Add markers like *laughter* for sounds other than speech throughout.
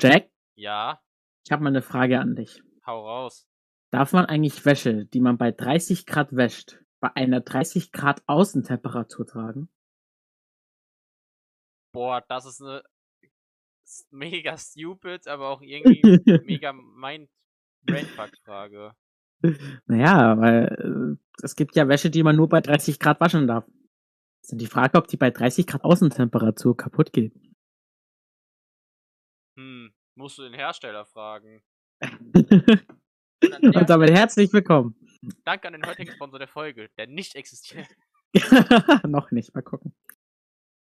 Jack, Ja, ich habe mal eine Frage an dich. hau raus. Darf man eigentlich Wäsche, die man bei 30 Grad wäscht, bei einer 30 Grad Außentemperatur tragen? Boah, das ist eine mega stupid, aber auch irgendwie *laughs* mega mind Brainfuck-Frage. Naja, weil äh, es gibt ja Wäsche, die man nur bei 30 Grad waschen darf. Ist dann die Frage, ob die bei 30 Grad Außentemperatur kaputt geht. Musst du den Hersteller fragen. *laughs* Und damit herzlich willkommen. Danke an den heutigen Sponsor der Folge, der nicht existiert. *laughs* Noch nicht, mal gucken.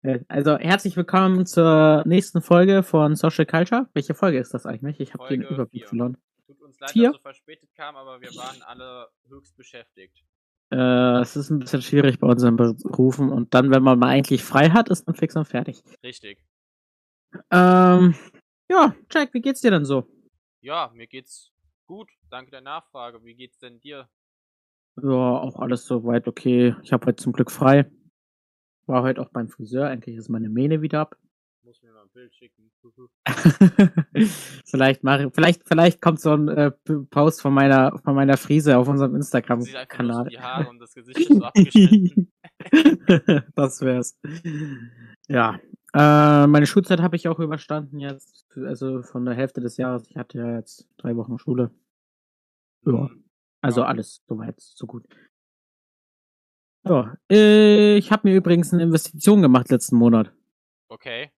Äh, Also herzlich willkommen zur nächsten Folge von Social Culture. Welche Folge ist das eigentlich? Ich habe den Überblick vier. verloren. Tut uns leid, Vier? dass so verspätet kam, aber wir waren alle höchst beschäftigt. Äh, es ist ein bisschen schwierig bei unseren Berufen und dann, wenn man mal eigentlich frei hat, ist man fix und fertig. Richtig. Ähm, ja, Jack, wie geht's dir denn so? Ja, mir geht's gut. Danke der Nachfrage. Wie geht's denn dir? Ja, auch alles soweit okay. Ich habe heute zum Glück frei. War heute auch beim Friseur. Endlich ist meine Mähne wieder ab. Muss mir mal ein Bild schicken. *laughs* vielleicht mache vielleicht vielleicht kommt so ein äh, Post von meiner von meiner Frise auf unserem Sieht einfach nur so Instagram-Kanal. die Haare und das Gesicht ist so *laughs* abgeschnitten. das wär's. Ja. Äh, meine Schulzeit habe ich auch überstanden jetzt. Also von der Hälfte des Jahres. Ich hatte ja jetzt drei Wochen Schule. Ja. Hm, Also Ja. alles soweit, so gut. Ja, äh, ich habe mir übrigens eine Investition gemacht letzten Monat. Okay.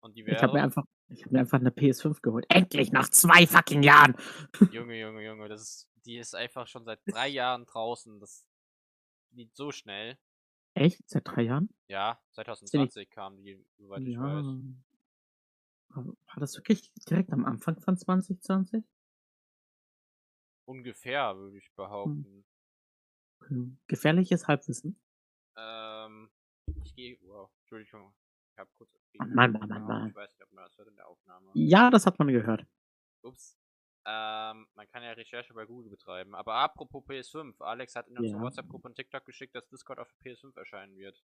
Und die Ich habe mir wäre? einfach, ich habe mir einfach eine PS5 geholt. Endlich nach zwei fucking Jahren. *laughs* Junge, Junge, Junge, das ist, die ist einfach schon seit drei Jahren draußen. Das geht so schnell. Echt? Seit drei Jahren? Ja, 2020 kam die, soweit ich weiß. War das wirklich direkt am Anfang von 2020? Ungefähr, würde ich behaupten. Okay. Gefährliches Halbwissen. Ähm, ich gehe, wow, Entschuldigung. Ich habe kurz. Oh Mann, Mann, Mann, Mann. Ich weiß nicht, ob man das hört in der Aufnahme. Ja, das hat man gehört. Ups. Ähm, man kann ja Recherche bei Google betreiben. Aber apropos PS5, Alex hat in unsere Ja. WhatsApp-Gruppe und TikTok geschickt, dass Discord auf der PS5 erscheinen wird.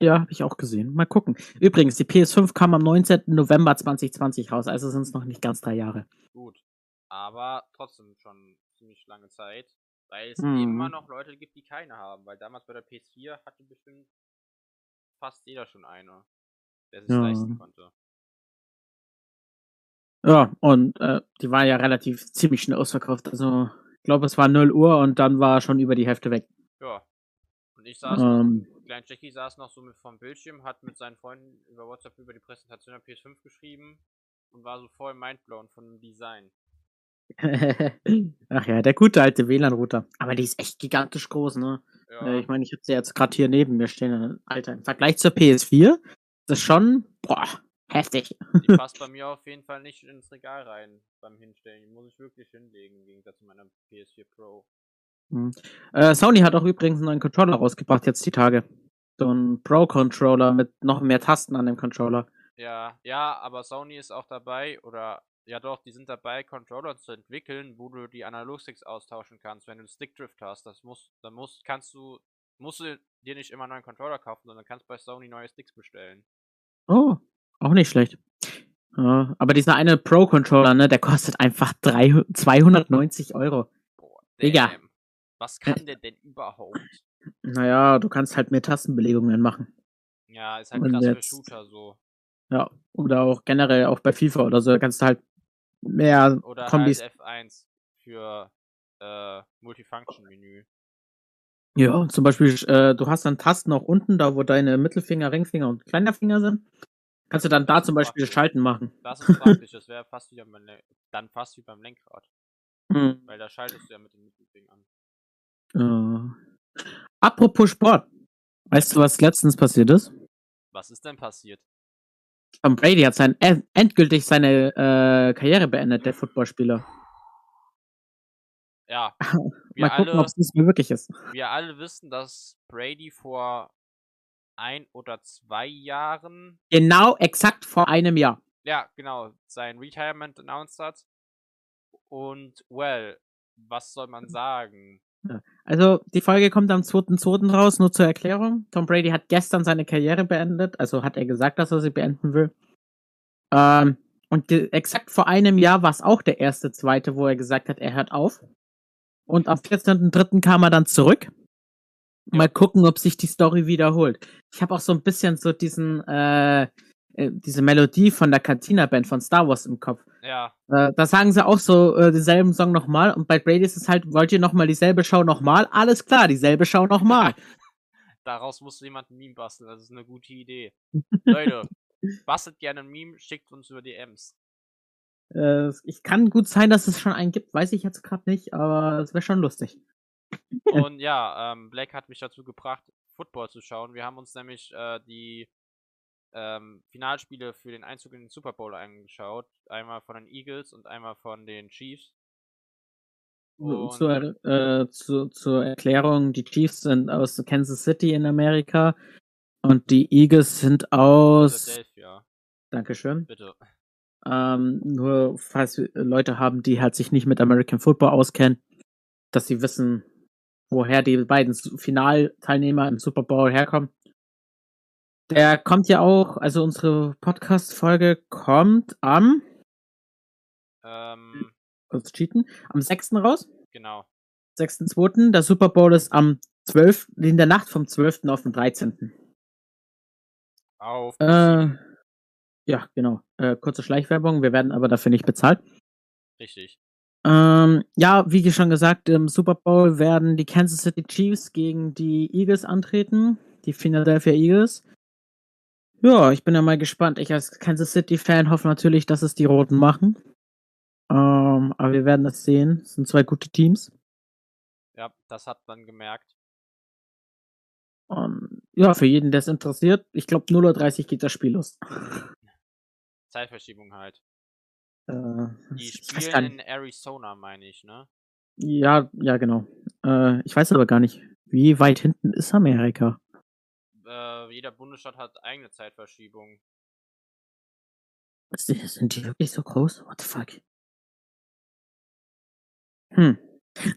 Ja, habe ich auch gesehen. Mal gucken. Übrigens, die PS5 kam am 19. November 2020 raus, also sind es noch nicht ganz drei Jahre. Gut. Aber trotzdem schon ziemlich lange Zeit. Weil es Mhm. immer noch Leute gibt, die keine haben. Weil damals bei der PS4 hatte bestimmt fast jeder schon eine, der sich Ja. leisten konnte. Ja, und äh, die war ja relativ ziemlich schnell ausverkauft. Also, ich glaube, es war 0 Uhr und dann war schon über die Hälfte weg. Ja. Und ich saß Ähm. noch, Klein Jackie saß noch so mit vom Bildschirm, hat mit seinen Freunden über WhatsApp über die Präsentation der PS5 geschrieben und war so voll mindblown von dem Design. *laughs* Ach ja, der gute alte WLAN-Router. Aber die ist echt gigantisch groß, ne? Ja, Äh, ich meine, ich habe sie jetzt gerade hier neben mir stehen. Alter, im Vergleich zur PS4 ist das schon, boah, heftig. die *laughs* passt bei mir auf jeden Fall nicht ins Regal rein beim Hinstellen. Die muss ich wirklich hinlegen, im Gegensatz zu meiner PS4 Pro. Hm. Äh, Sony hat auch übrigens einen neuen Controller rausgebracht, jetzt die Tage. So ein Pro-Controller mit noch mehr Tasten an dem Controller. Ja, ja, aber Sony ist auch dabei, oder ja doch, die sind dabei, Controller zu entwickeln, wo du die Analogsticks austauschen kannst, wenn du einen Stickdrift hast. Das muss, dann musst, kannst du, musst du dir nicht immer einen neuen Controller kaufen, sondern kannst bei Sony neue Sticks bestellen. Oh, nicht schlecht. Ja, aber dieser eine Pro-Controller, ne, der kostet einfach drei, 290 Euro. Boah, Digga. Was kann der denn überhaupt? Naja, du kannst halt mehr Tastenbelegungen machen. Ja, ist halt Und krass für jetzt- Shooter so. Ja, oder auch generell auch bei FIFA oder so, da kannst du halt mehr Oder Kombis. halt F1 für äh, Multifunction-Menü. Ja, zum Beispiel, äh, du hast dann Tasten auch unten, da wo deine Mittelfinger, Ringfinger und kleiner Finger sind. Kannst du dann da zum Beispiel praktisch. Schalten machen. Das ist praktisch, das wäre fast wie beim dann fast wie beim Lenkrad. Hm. Weil da schaltest du ja mit dem Mittelfinger an. Äh. Apropos Sport. Weißt du, was letztens passiert ist? Was ist denn passiert? Tom Brady hat sein, endgültig seine äh, Karriere beendet, der Footballspieler. Ja, *laughs* Mal gucken, ob es diesmal wirklich ist. wir alle wissen, dass Brady vor ein oder zwei Jahren, Genau exakt vor einem Jahr. ja, genau, sein Retirement announced hat. Und, well, was soll man sagen? Also, die Folge kommt am 2.2. raus, nur zur Erklärung. Tom Brady hat gestern seine Karriere beendet, also hat er gesagt, dass er sie beenden will. Ähm, Und exakt vor einem Jahr war es auch der erste, zweite, wo er gesagt hat, er hört auf. Und am 14.3. kam er dann zurück. Mal gucken, ob sich die Story wiederholt. Ich habe auch so ein bisschen so diesen, äh, äh, diese Melodie von der Cantina-Band von Star Wars im Kopf. Ja. Äh, da sagen sie auch so äh, denselben Song nochmal. Und bei Brady ist es halt, wollt ihr nochmal dieselbe Show nochmal? Alles klar, dieselbe Show nochmal. *laughs* Daraus musst du jemand ein Meme basteln, das ist eine gute Idee. *laughs* Leute, bastelt gerne ein Meme, schickt uns über DMs. Äh, ich kann gut sein, dass es schon einen gibt, weiß ich jetzt gerade nicht, aber es wäre schon lustig. *laughs* Und ja, ähm, Black hat mich dazu gebracht, Football zu schauen. Wir haben uns nämlich äh, die ähm, Finalspiele für den Einzug in den Super Bowl angeschaut. Einmal von den Eagles und einmal von den Chiefs. Zur, äh, zu, zur Erklärung, die Chiefs sind aus Kansas City in Amerika und die Eagles sind aus. Philadelphia. Dankeschön. Bitte. Ähm, nur falls wir Leute haben, die halt sich nicht mit American Football auskennen, dass sie wissen, woher die beiden Finalteilnehmer im Super Bowl herkommen. Der kommt ja auch, also unsere Podcast-Folge kommt am. Ähm, kurz cheaten. Am 6. raus. Genau. 6.2. Der Super Bowl ist am 12. in der Nacht vom 12. auf den 13. Auf. Äh, ja, genau. Äh, kurze Schleichwerbung. Wir werden aber dafür nicht bezahlt. Richtig. Ähm, ja, wie schon gesagt, im Super Bowl werden die Kansas City Chiefs gegen die Eagles antreten. Die Philadelphia Eagles. Ja, ich bin ja mal gespannt. Ich als Kansas City-Fan hoffe natürlich, dass es die Roten machen. Ähm, aber wir werden das sehen. Es sind zwei gute Teams. Ja, das hat man gemerkt. Um, ja, für jeden, der es interessiert, ich glaube 0.30 Uhr geht das Spiel los. Zeitverschiebung halt. Äh, Die spielen in Arizona, meine ich, ne? Ja, ja, genau. Äh, ich weiß aber gar nicht, wie weit hinten ist Amerika? Äh, jeder Bundesstaat hat eigene Zeitverschiebung. Sind die wirklich so groß? What the fuck? Hm.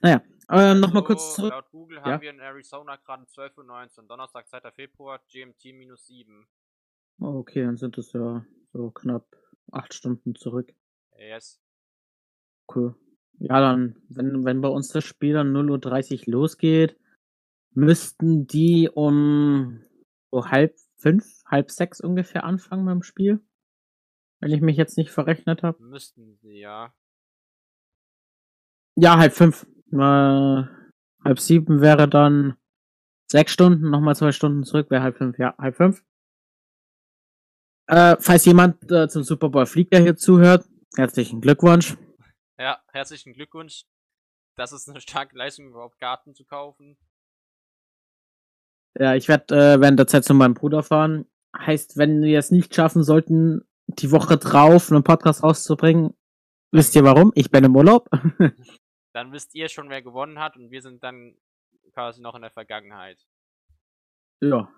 Naja, äh, also, nochmal kurz zurück. Laut Google haben wir in Arizona gerade 12.19 Uhr, Donnerstag, 2. Februar, GMT minus 7. Oh, okay, dann sind es ja so knapp acht Stunden zurück. Yes. Cool. Ja, dann, wenn, wenn bei uns das Spiel dann 0.30 Uhr losgeht, müssten die um so halb fünf, halb sechs ungefähr anfangen beim Spiel. Wenn ich mich jetzt nicht verrechnet habe. Müssten sie, ja. Ja, halb fünf. Äh, halb sieben wäre dann sechs Stunden, nochmal zwei Stunden zurück, wäre halb fünf, ja, halb fünf. Äh, falls jemand äh, zum Super Bowl fliegt, der hier zuhört, herzlichen Glückwunsch. Ja, herzlichen Glückwunsch. Das ist eine starke Leistung, überhaupt Garten zu kaufen. Ja, ich werde äh, während der Zeit zu meinem Bruder fahren. Heißt, wenn wir es nicht schaffen sollten, die Woche drauf einen Podcast rauszubringen, wisst ihr warum? Ich bin im Urlaub. *laughs* dann wisst ihr schon, wer gewonnen hat und wir sind dann quasi noch in der Vergangenheit. Ja.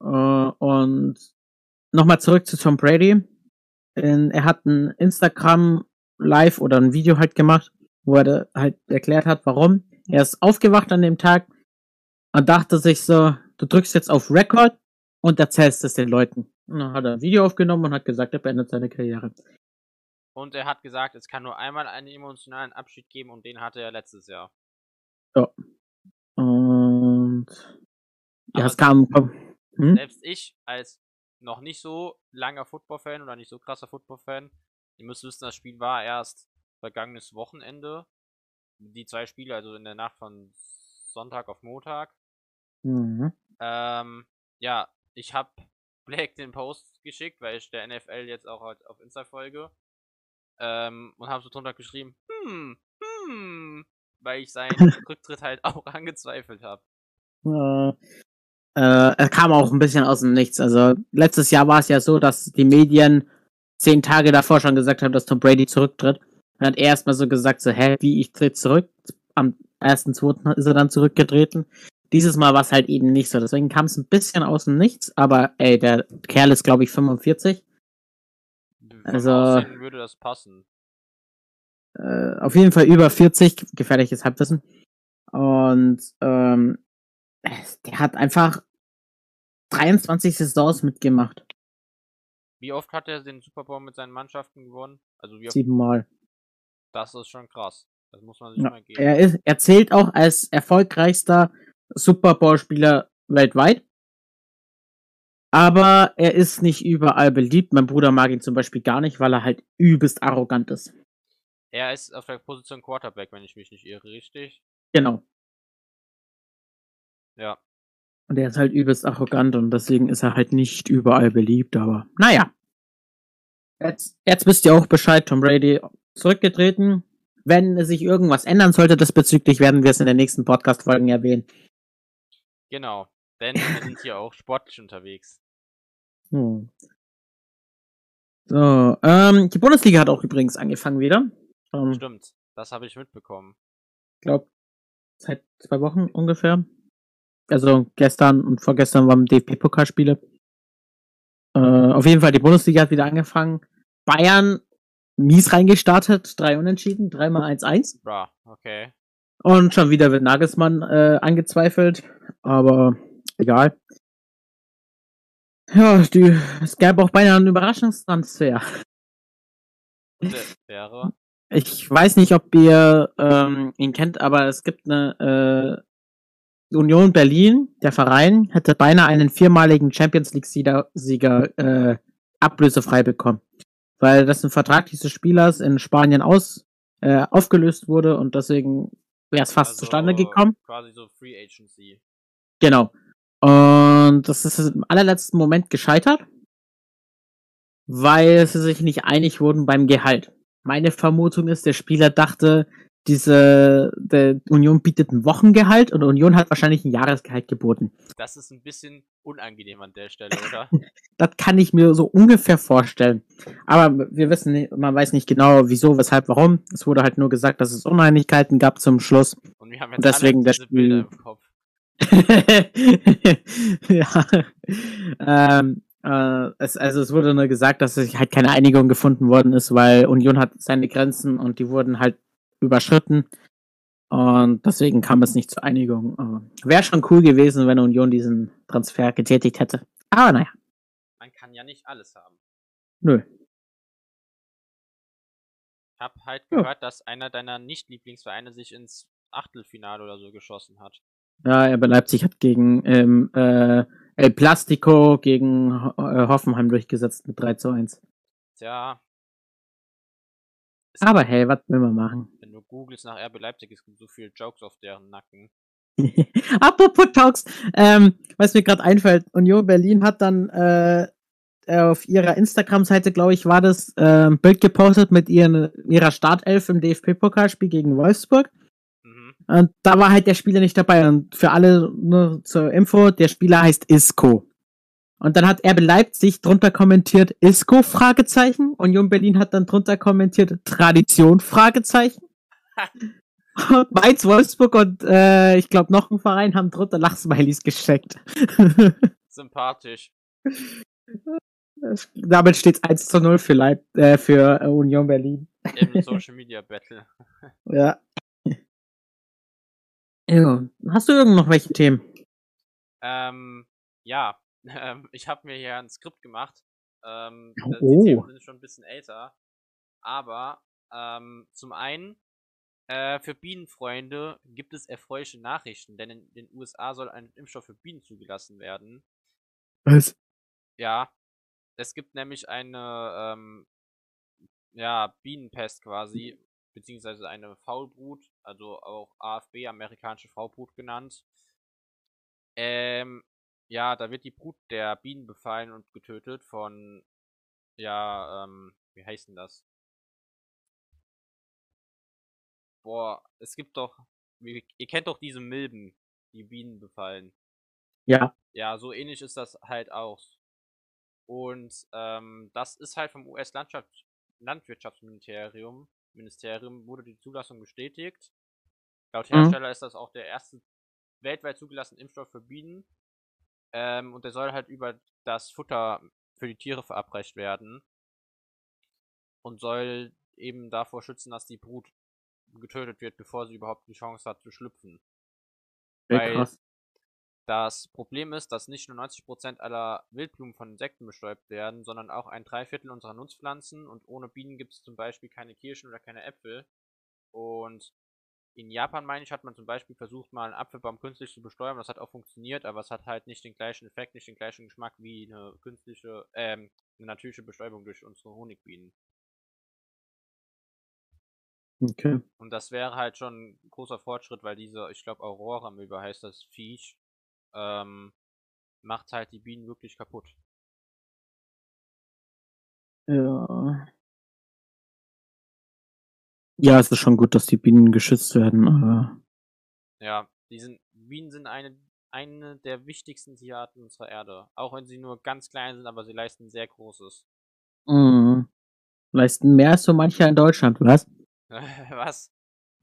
Äh, und nochmal zurück zu Tom Brady. In, er hat ein Instagram Live oder ein Video halt gemacht, wo er halt erklärt hat, warum. Er ist aufgewacht an dem Tag und dachte sich so, du drückst jetzt auf Record und erzählst es den Leuten. Und dann hat er ein Video aufgenommen und hat gesagt, er beendet seine Karriere. Und er hat gesagt, es kann nur einmal einen emotionalen Abschied geben und den hatte er letztes Jahr. Ja. Und ja, es kam. Hm? Selbst ich als noch nicht so langer Football-Fan oder nicht so krasser Football-Fan, ihr müsst wissen, das Spiel war erst vergangenes Wochenende. Die zwei Spiele, also in der Nacht von Sonntag auf Montag. Mhm. Ähm, ja, ich habe *laughs* Blake den Post geschickt, weil ich der NFL jetzt auch halt auf Insta folge. Ähm, und habe so drunter geschrieben, hm, hm, weil ich seinen *laughs* Rücktritt halt auch *laughs* angezweifelt habe. Äh, äh, er kam auch ein bisschen aus dem Nichts. Also letztes Jahr war es ja so, dass die Medien zehn Tage davor schon gesagt haben, dass Tom Brady zurücktritt. Dann hat er erstmal so gesagt, so, hä, wie, ich tritt zurück? Am ersten, zweiten ist er dann zurückgetreten. Dieses Mal war es halt eben nicht so. Deswegen kam es ein bisschen aus dem Nichts. Aber ey, der Kerl ist, glaube ich, 45. Also würde das passen. Äh, auf jeden Fall über 40, gefährliches Halbwissen. Und ähm, der hat einfach 23 Saisons mitgemacht. Wie oft hat er den Super Bowl mit seinen Mannschaften gewonnen? Also wie oft? Siebenmal. Das ist schon krass. Das muss man sich Ja. mal geben. Er, ist, er zählt auch als erfolgreichster Super Bowl-Spieler weltweit. Aber er ist nicht überall beliebt. Mein Bruder mag ihn zum Beispiel gar nicht, weil er halt übelst arrogant ist. Er ist auf der Position Quarterback, wenn ich mich nicht irre, richtig? Genau. Ja. Und er ist halt übelst arrogant und deswegen ist er halt nicht überall beliebt, aber naja. Jetzt, jetzt wisst ihr auch Bescheid, Tom Brady zurückgetreten. Wenn sich irgendwas ändern sollte diesbezüglich, werden wir es in den nächsten Podcast-Folgen erwähnen. Genau. Denn wir sind hier auch sportlich unterwegs. Hm. So, ähm, die Bundesliga hat auch übrigens angefangen wieder. Ähm, Stimmt. Das habe ich mitbekommen. glaube, seit zwei Wochen ungefähr. Also gestern und vorgestern waren DFB-Pokalspiele. Äh, auf jeden Fall, die Bundesliga hat wieder angefangen. Bayern mies reingestartet, drei Unentschieden, dreimal 1-1. Bra, okay. Und schon wieder wird Nagelsmann äh, angezweifelt, aber egal. Ja, die, es gab auch beinahe einen Überraschungstransfer. Ich weiß nicht, ob ihr ähm, ihn kennt, aber es gibt eine äh, Union Berlin, der Verein, hätte beinahe einen viermaligen Champions League-Sieger Sieger, äh, ablösefrei bekommen. Weil das ein Vertrag dieses Spielers in Spanien aus, äh, aufgelöst wurde und deswegen wäre es fast also zustande gekommen. Quasi so Free Agency. Genau. Und das ist im allerletzten Moment gescheitert, weil sie sich nicht einig wurden beim Gehalt. Meine Vermutung ist, der Spieler dachte, diese der Union bietet ein Wochengehalt und Union hat wahrscheinlich ein Jahresgehalt geboten. Das ist ein bisschen unangenehm an der Stelle, oder? *laughs* Das kann ich mir so ungefähr vorstellen. Aber wir wissen nicht, man weiß nicht genau, wieso, weshalb, warum. Es wurde halt nur gesagt, dass es Uneinigkeiten gab zum Schluss. Und wir haben jetzt Und deswegen alle diese Bilder im Kopf. *laughs* ja. Ähm, äh, es, also es wurde nur gesagt, dass sich halt keine Einigung gefunden worden ist, weil Union hat seine Grenzen und die wurden halt überschritten. Und deswegen kam es nicht zur Einigung. Wäre schon cool gewesen, wenn Union diesen Transfer getätigt hätte. Aber naja, Man kann ja nicht alles haben. nö. Ich hab halt Ja. gehört, dass einer deiner Nicht-Lieblingsvereine sich ins Achtelfinale oder so geschossen hat. Ja, RB Leipzig hat gegen ähm, äh, El Plastico gegen äh, Hoffenheim durchgesetzt mit 3 zu 1. Tja. Aber hey, was will man machen? Du googelst nach RB Leipzig, es gibt so viele Jokes auf deren Nacken. *laughs* Apropos Talks, ähm, was mir gerade einfällt, Union Berlin hat dann äh, auf ihrer Instagram-Seite, glaube ich, war das äh, ein Bild gepostet mit ihren, ihrer Startelf im DFB-Pokalspiel gegen Wolfsburg. Mhm. Und da war halt der Spieler nicht dabei. Und für alle nur zur Info, der Spieler heißt Isco. Und dann hat RB Leipzig drunter kommentiert Isco Fragezeichen. Union Berlin hat dann drunter kommentiert Tradition Fragezeichen. *laughs* Mainz, Wolfsburg und äh, ich glaube noch ein Verein haben drunter Lachsmilies gesteckt. *laughs* Sympathisch. *laughs* Damit steht es 1 zu 0 für, Leip äh, für äh, Union Berlin. Im Social Media Battle. Ja. ja. Hast du irgend noch welche Themen? Ähm, ja. Ähm, ich habe mir hier ein Skript gemacht. Ähm, Oh. Die Themen sind schon ein bisschen älter. Aber ähm, zum einen, äh, für Bienenfreunde gibt es erfreuliche Nachrichten, denn in den USA soll ein Impfstoff für Bienen zugelassen werden. Was? Ja, es gibt nämlich eine ähm, ja, Bienenpest quasi, beziehungsweise eine Faulbrut, also auch AFB, amerikanische Faulbrut genannt. Ähm, ja, da wird die Brut der Bienen befallen und getötet von, ja, ähm, wie heißt denn das? Boah, es gibt doch, ihr kennt doch diese Milben, die Bienen befallen. Ja. Ja, so ähnlich ist das halt auch. Und ähm, das ist halt vom US-Landschafts Landwirtschaftsministerium Ministerium wurde die Zulassung bestätigt. Laut Mhm. Hersteller ist das auch der erste weltweit zugelassene Impfstoff für Bienen. Ähm, und der soll halt über das Futter für die Tiere verabreicht werden. Und soll eben davor schützen, dass die Brut getötet wird, bevor sie überhaupt die Chance hat zu schlüpfen. Sehr Weil- krass. Das Problem ist, dass nicht nur 90% aller Wildblumen von Insekten bestäubt werden, sondern auch ein Dreiviertel unserer Nutzpflanzen und ohne Bienen gibt es zum Beispiel keine Kirschen oder keine Äpfel. Und in Japan, meine ich, hat man zum Beispiel versucht, mal einen Apfelbaum künstlich zu bestäuben. Das hat auch funktioniert, aber es hat halt nicht den gleichen Effekt, nicht den gleichen Geschmack wie eine künstliche, ähm, eine natürliche Bestäubung durch unsere Honigbienen. Okay. Und das wäre halt schon ein großer Fortschritt, weil diese, ich glaube, Aurora-Möwe heißt das Viech, ähm, macht halt die Bienen wirklich kaputt. Ja. Ja, es ist schon gut, dass die Bienen geschützt werden, aber. Ja, die sind, Bienen sind eine, eine der wichtigsten Tierarten unserer Erde. Auch wenn sie nur ganz klein sind, aber sie leisten sehr Großes. Mhm. Leisten mehr als so mancher in Deutschland, was? *laughs* was?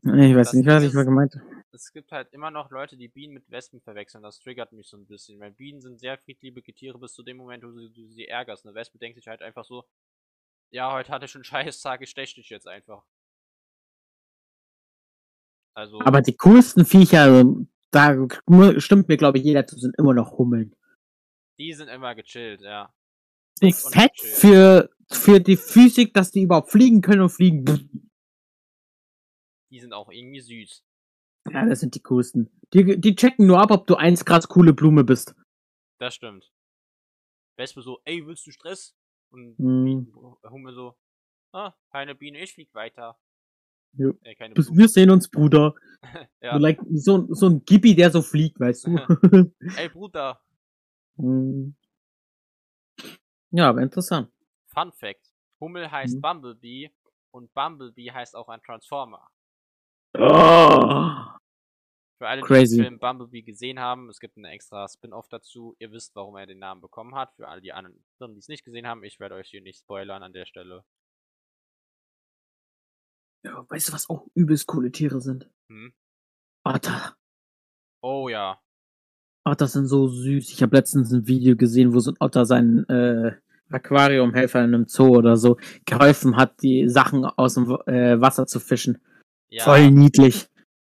Ich weiß Das nicht, was ich mal gemeint habe. Es gibt halt immer noch Leute, die Bienen mit Wespen verwechseln. Das triggert mich so ein bisschen, weil Bienen sind sehr friedliebige Tiere bis zu dem Moment, wo du, du sie ärgerst. Eine Wespe denkt sich halt einfach so, ja, heute hatte ich einen *laughs* scheiß Tag, ich stech dich jetzt einfach. Also, Aber die coolsten Viecher, also, da stimmt mir, glaube ich, jeder zu, sind immer noch Hummeln. die sind immer gechillt, ja. Dick fett für, für die Physik, dass die überhaupt fliegen können und fliegen. Die sind auch irgendwie süß. Ja, das sind die coolsten. Die, die checken nur ab, ob du eins krass coole Blume bist. Das stimmt. Wespe so, ey, willst du Stress? Und Hm. Hummel so, ah, keine Biene, ich flieg weiter. Jo. Äh, Bis-. Wir sehen uns, Bruder. *laughs* ja. So, like, so, so ein Gibi, der so fliegt, weißt du. *laughs* Ey, Bruder, *laughs* Hm. ja, aber interessant. Fun Fact. Hummel heißt Mhm. Bumblebee und Bumblebee heißt auch ein Transformer. Oh. Für alle, die Crazy. den Film Bumblebee gesehen haben, es gibt einen extra Spin-off dazu. Ihr wisst, warum er den Namen bekommen hat. Für alle die anderen, die es nicht gesehen haben, ich werde euch hier nicht spoilern an der Stelle. Ja, weißt du, was auch übelst coole Tiere sind? Hm? Otter. Oh ja. Otter sind so süß. Ich habe letztens ein Video gesehen, wo so ein Otter seinen äh, Aquariumhelfer in einem Zoo oder so geholfen hat, die Sachen aus dem äh, Wasser zu fischen. Ja, Voll niedlich.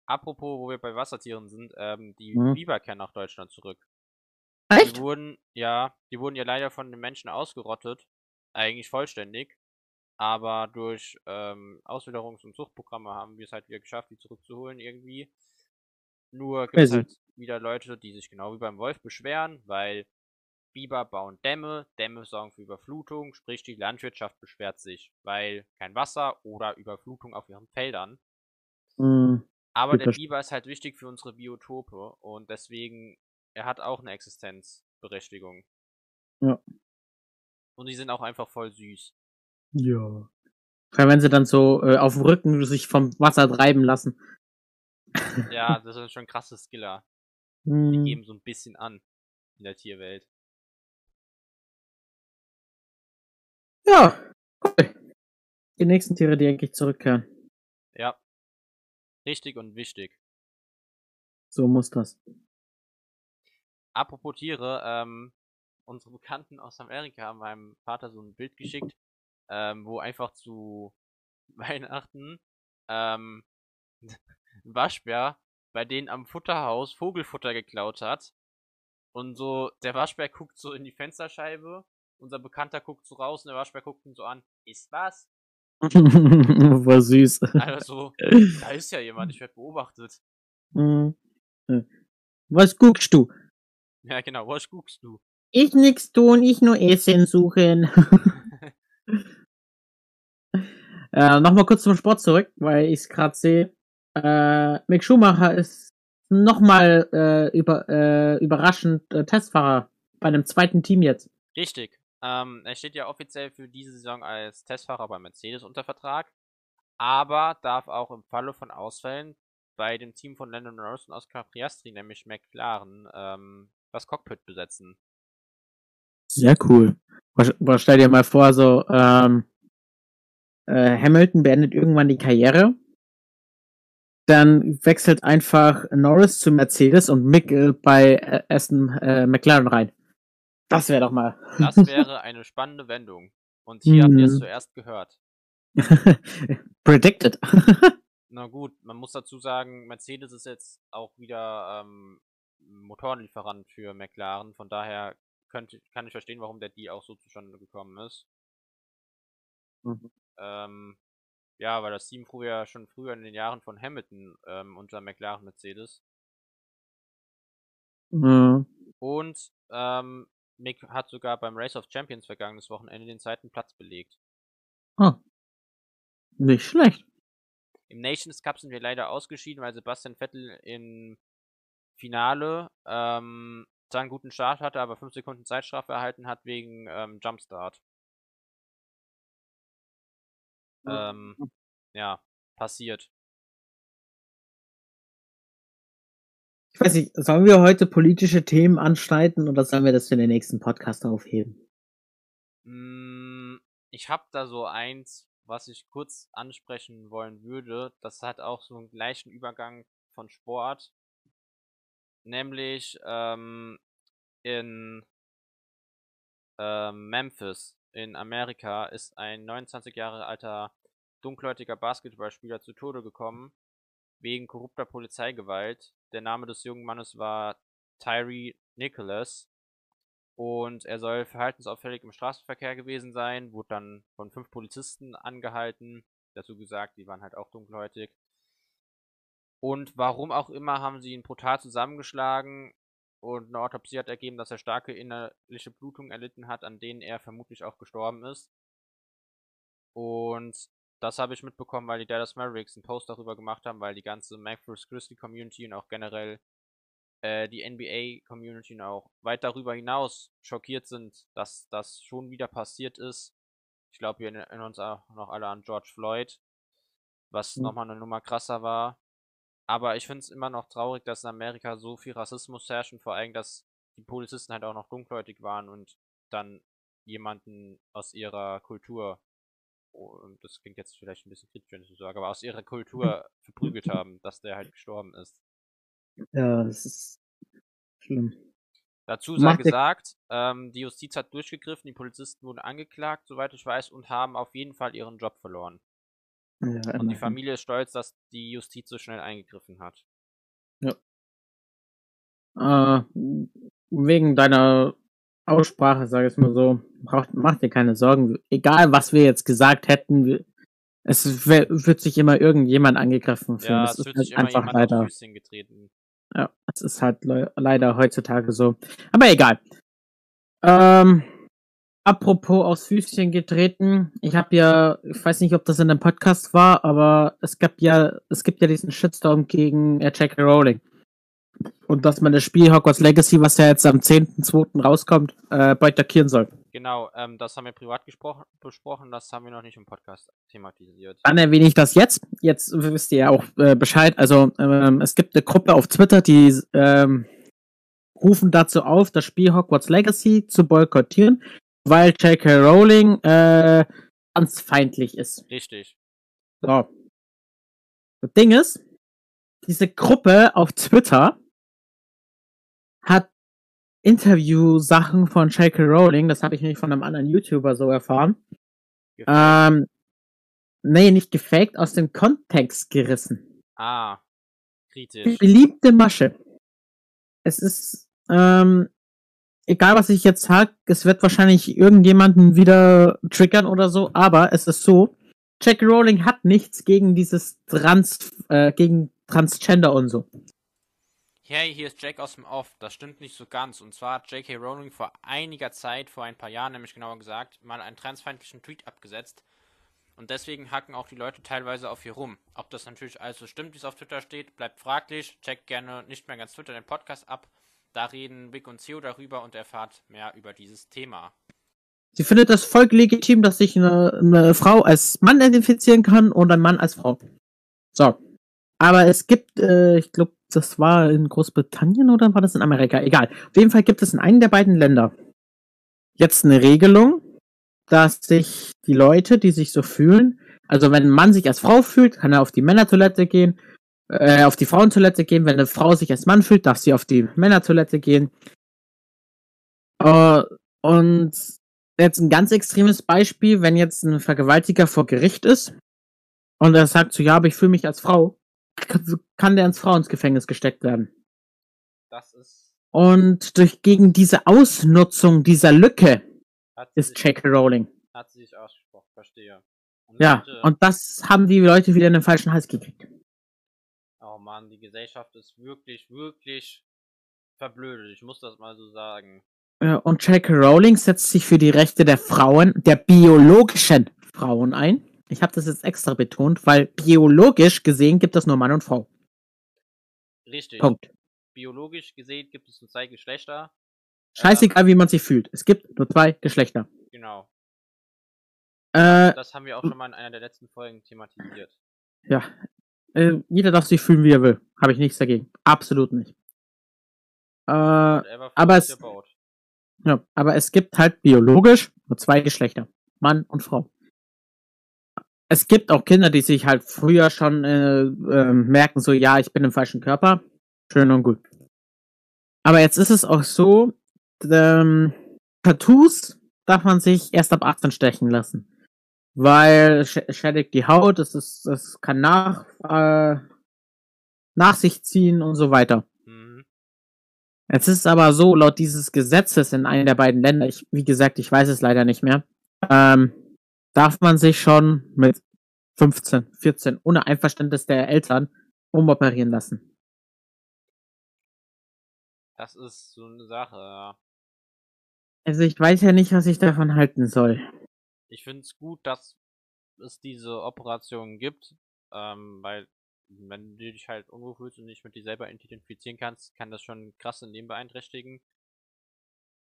apropos, wo wir bei Wassertieren sind, ähm, die Mhm. Biber kehren nach Deutschland zurück. Echt? Die wurden, ja, die wurden ja leider von den Menschen ausgerottet. Eigentlich vollständig. Aber durch ähm, Auswilderungs- und Zuchtprogramme haben wir es halt wieder geschafft, die zurückzuholen irgendwie. Nur gibt es halt wieder Leute, die sich genau wie beim Wolf beschweren, weil Biber bauen Dämme, Dämme sorgen für Überflutung, sprich die Landwirtschaft beschwert sich, weil kein Wasser oder Überflutung auf ihren Feldern. Hm. Aber der. Biber ist halt wichtig für unsere Biotope und deswegen, er hat auch eine Existenzberechtigung. Ja. Und die sind auch einfach voll süß. Ja. Vor allem, wenn sie dann so äh, auf dem Rücken sich vom Wasser treiben lassen. Ja, *laughs* das sind schon krasse Skiller. Die Hm. geben so ein bisschen an in der Tierwelt. Ja, cool. Die nächsten Tiere, die eigentlich zurückkehren. Richtig und wichtig. So muss das. Apropos Tiere, ähm, unsere Bekannten aus Amerika haben meinem Vater so ein Bild geschickt, ähm, wo einfach zu *laughs* Weihnachten ähm, *laughs* ein Waschbär bei denen am Futterhaus Vogelfutter geklaut hat. Und so, der Waschbär guckt so in die Fensterscheibe, unser Bekannter guckt so raus und der Waschbär guckt ihn so an. Ist was? *laughs* War süß. Also, da ist ja jemand, ich werde beobachtet. Hm. Äh, Was guckst du? Ja, genau, was guckst du? Ich nix tun, ich nur Essen suchen. *laughs* äh, Nochmal kurz zum Sport zurück, weil ich es gerade sehe. Äh, Mick Schumacher ist nochmal äh, über, äh, überraschend äh, Testfahrer bei einem zweiten Team jetzt. Richtig. Ähm, er steht ja offiziell für diese Saison als Testfahrer bei Mercedes unter Vertrag, aber darf auch im Falle von Ausfällen bei dem Team von Landon Norris und Oscar Piastri, nämlich McLaren, ähm, das Cockpit besetzen. Sehr cool. Was stell dir mal vor, so ähm, äh, Hamilton beendet irgendwann die Karriere. Dann wechselt einfach Norris zu Mercedes und Mick äh, bei äh, Aston äh, McLaren rein. Das wäre doch mal. Das wäre eine spannende Wendung. Und hier habt ihr es zuerst gehört. *laughs* Predicted. *laughs* Na gut, man muss dazu sagen, Mercedes ist jetzt auch wieder ähm, Motorenlieferant für McLaren. Von daher könnte, kann ich verstehen, warum der Deal auch so zustande gekommen ist. Mhm. Ähm, ja, weil das Team fuhr ja schon früher in den Jahren von Hamilton ähm, unter McLaren Mercedes. Mhm. Und ähm, Mick hat sogar beim Race of Champions vergangenes Wochenende den zweiten Platz belegt. Ah. Nicht schlecht. Im Nations Cup sind wir leider ausgeschieden, weil Sebastian Vettel im Finale ähm, zwar einen guten Start hatte, aber 5 Sekunden Zeitstrafe erhalten hat wegen ähm, Jumpstart. Ähm, ja, passiert. Ich weiß nicht, sollen wir heute politische Themen anschneiden oder sollen wir das für den nächsten Podcast aufheben? Mm, ich habe da so eins, was ich kurz ansprechen wollen würde. Das hat auch so einen gleichen Übergang von Sport. Nämlich ähm, in ähm, Memphis in Amerika ist ein 29 Jahre alter dunkelhäutiger Basketballspieler zu Tode gekommen wegen korrupter Polizeigewalt. Der Name des jungen Mannes war Tyree Nicholas und er soll verhaltensauffällig im Straßenverkehr gewesen sein, wurde dann von fünf Polizisten angehalten. Dazu gesagt, die waren halt auch dunkelhäutig. Und warum auch immer haben sie ihn brutal zusammengeschlagen und eine Autopsie hat ergeben, dass er starke innerliche Blutungen erlitten hat, an denen er vermutlich auch gestorben ist. Und das habe ich mitbekommen, weil die Dallas Mavericks einen Post darüber gemacht haben, weil die ganze Memphis Grizzly Community und auch generell äh, die NBA-Community auch weit darüber hinaus schockiert sind, dass das schon wieder passiert ist. Ich glaube, wir erinnern uns auch noch alle an George Floyd, was mhm. nochmal eine Nummer krasser war. Aber ich finde es immer noch traurig, dass in Amerika so viel Rassismus herrscht und vor allem, dass die Polizisten halt auch noch dunkelhäutig waren und dann jemanden aus ihrer Kultur, und das klingt jetzt vielleicht ein bisschen kritisch, wenn ich so sage, aber aus ihrer Kultur verprügelt haben, dass der halt gestorben ist. Ja, das ist schlimm. Dazu sei gesagt, ähm, die Justiz hat durchgegriffen, die Polizisten wurden angeklagt, soweit ich weiß, und haben auf jeden Fall ihren Job verloren. Ja, und die Familie ist stolz, dass die Justiz so schnell eingegriffen hat. Ja. Äh, wegen deiner Aussprache, sage ich mal so, braucht, mach dir keine Sorgen. Egal, was wir jetzt gesagt hätten, es wird sich immer irgendjemand angegriffen fühlen. Ja, es, es wird halt sich immer einfach leider. Ja, es ist halt le leider heutzutage so. Aber egal. Ähm, apropos aufs Füßchen getreten. Ich habe ja, ich weiß nicht, ob das in dem Podcast war, aber es gab ja, es gibt ja diesen Shitstorm gegen äh, J.K. Rowling. Und dass man das Spiel Hogwarts Legacy, was ja jetzt am 10.2. rauskommt, äh, boykottieren soll. Genau, ähm, das haben wir privat besprochen, das haben wir noch nicht im Podcast thematisiert. Dann erwähne ich das jetzt. Jetzt wisst ihr ja auch äh, Bescheid. Also ähm, es gibt eine Gruppe auf Twitter, die ähm, rufen dazu auf, das Spiel Hogwarts Legacy zu boykottieren, weil J.K. Rowling äh, feindlich ist. Richtig. So. Das Ding ist, diese Gruppe auf Twitter hat Interview-Sachen von J.K. Rowling, das habe ich nämlich von einem anderen YouTuber so erfahren. Ähm, nee, nicht gefaked, aus dem Kontext gerissen. Ah, kritisch. Beliebte Masche. Es ist, ähm, egal was ich jetzt sag, es wird wahrscheinlich irgendjemanden wieder triggern oder so, aber es ist so, Jack Rowling hat nichts gegen dieses Trans, äh, gegen Transgender und so. Hey, hier ist Jake aus dem Off. Das stimmt nicht so ganz. Und zwar hat J.K. Rowling vor einiger Zeit, vor ein paar Jahren nämlich genauer gesagt, mal einen transfeindlichen Tweet abgesetzt. Und deswegen hacken auch die Leute teilweise auf ihr rum. Ob das natürlich alles so stimmt, wie es auf Twitter steht, bleibt fraglich. Checkt gerne nicht mehr ganz Twitter den Podcast ab. Da reden Vic und Theo darüber und erfahrt mehr über dieses Thema. Sie findet das voll legitim, dass sich eine, eine Frau als Mann identifizieren kann und ein Mann als Frau. So. Aber es gibt, äh, ich glaube, das war in Großbritannien oder war das in Amerika? Egal. Auf jeden Fall gibt es in einem der beiden Länder jetzt eine Regelung, dass sich die Leute, die sich so fühlen, also wenn ein Mann sich als Frau fühlt, kann er auf die Männertoilette gehen, äh, auf die Frauentoilette gehen. Wenn eine Frau sich als Mann fühlt, darf sie auf die Männertoilette gehen. Äh, und jetzt ein ganz extremes Beispiel, wenn jetzt ein Vergewaltiger vor Gericht ist und er sagt so, ja, aber ich fühle mich als Frau, kann der ins Frauensgefängnis gesteckt werden. Das ist. Und durch gegen diese Ausnutzung dieser Lücke ist J.K. Rowling. hat sie sich ausgesprochen, verstehe. Und Ja, Leute- und das haben die Leute wieder in den falschen Hals gekriegt. Oh Mann, die Gesellschaft ist wirklich, wirklich verblödet. Ich muss das mal so sagen. Ja, Und J.K. Rowling setzt sich für die Rechte der Frauen, der biologischen Frauen ein. Ich habe das jetzt extra betont, weil biologisch gesehen gibt es nur Mann und Frau. Richtig. Punkt. Biologisch gesehen gibt es nur zwei Geschlechter. Scheißegal, wie man sich fühlt. Es gibt nur zwei Geschlechter. Genau. Äh, Das haben wir auch schon mal in einer der letzten Folgen thematisiert. ja. Äh, jeder darf sich fühlen, wie er will. Habe ich nichts dagegen. Absolut nicht. Äh, aber es- ja, aber es gibt halt biologisch nur zwei Geschlechter. Mann und Frau. Es gibt auch Kinder, die sich halt früher schon äh, äh, merken, so, ja, ich bin im falschen Körper. Schön und gut. Aber jetzt ist es auch so, ähm, Tattoos darf man sich erst ab 18 stechen lassen. Weil es sch- schädigt die Haut, es ist, es kann nach, äh, nach sich ziehen und so weiter. Mhm. Jetzt ist es aber so, laut dieses Gesetzes in einem der beiden Länder, ich, wie gesagt, ich weiß es leider nicht mehr, ähm, darf man sich schon mit 15, 14 ohne Einverständnis der Eltern umoperieren lassen. Das ist so eine Sache. ja. Also ich weiß ja nicht, was ich davon halten soll. Ich finde es gut, dass es diese Operationen gibt, ähm, weil wenn du dich halt unwohl fühlst und nicht mit dir selber identifizieren kannst, kann das schon krass in Leben beeinträchtigen.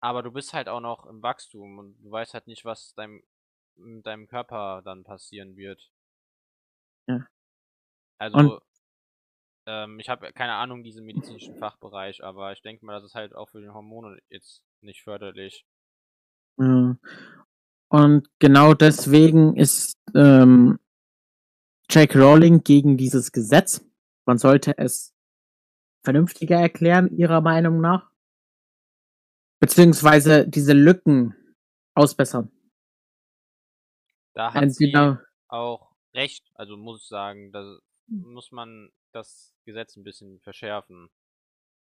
Aber du bist halt auch noch im Wachstum und du weißt halt nicht, was deinem, mit deinem Körper dann passieren wird. Ja. Also, Und- ähm, ich habe keine Ahnung diesen medizinischen Fachbereich, aber ich denke mal, das ist halt auch für den Hormone jetzt nicht förderlich. Ja. Und genau deswegen ist ähm, Jack Rowling gegen dieses Gesetz. Man sollte es vernünftiger erklären, ihrer Meinung nach. Beziehungsweise diese Lücken ausbessern. Da hat sie Entweder, auch recht. Also muss ich sagen, da muss man das Gesetz ein bisschen verschärfen.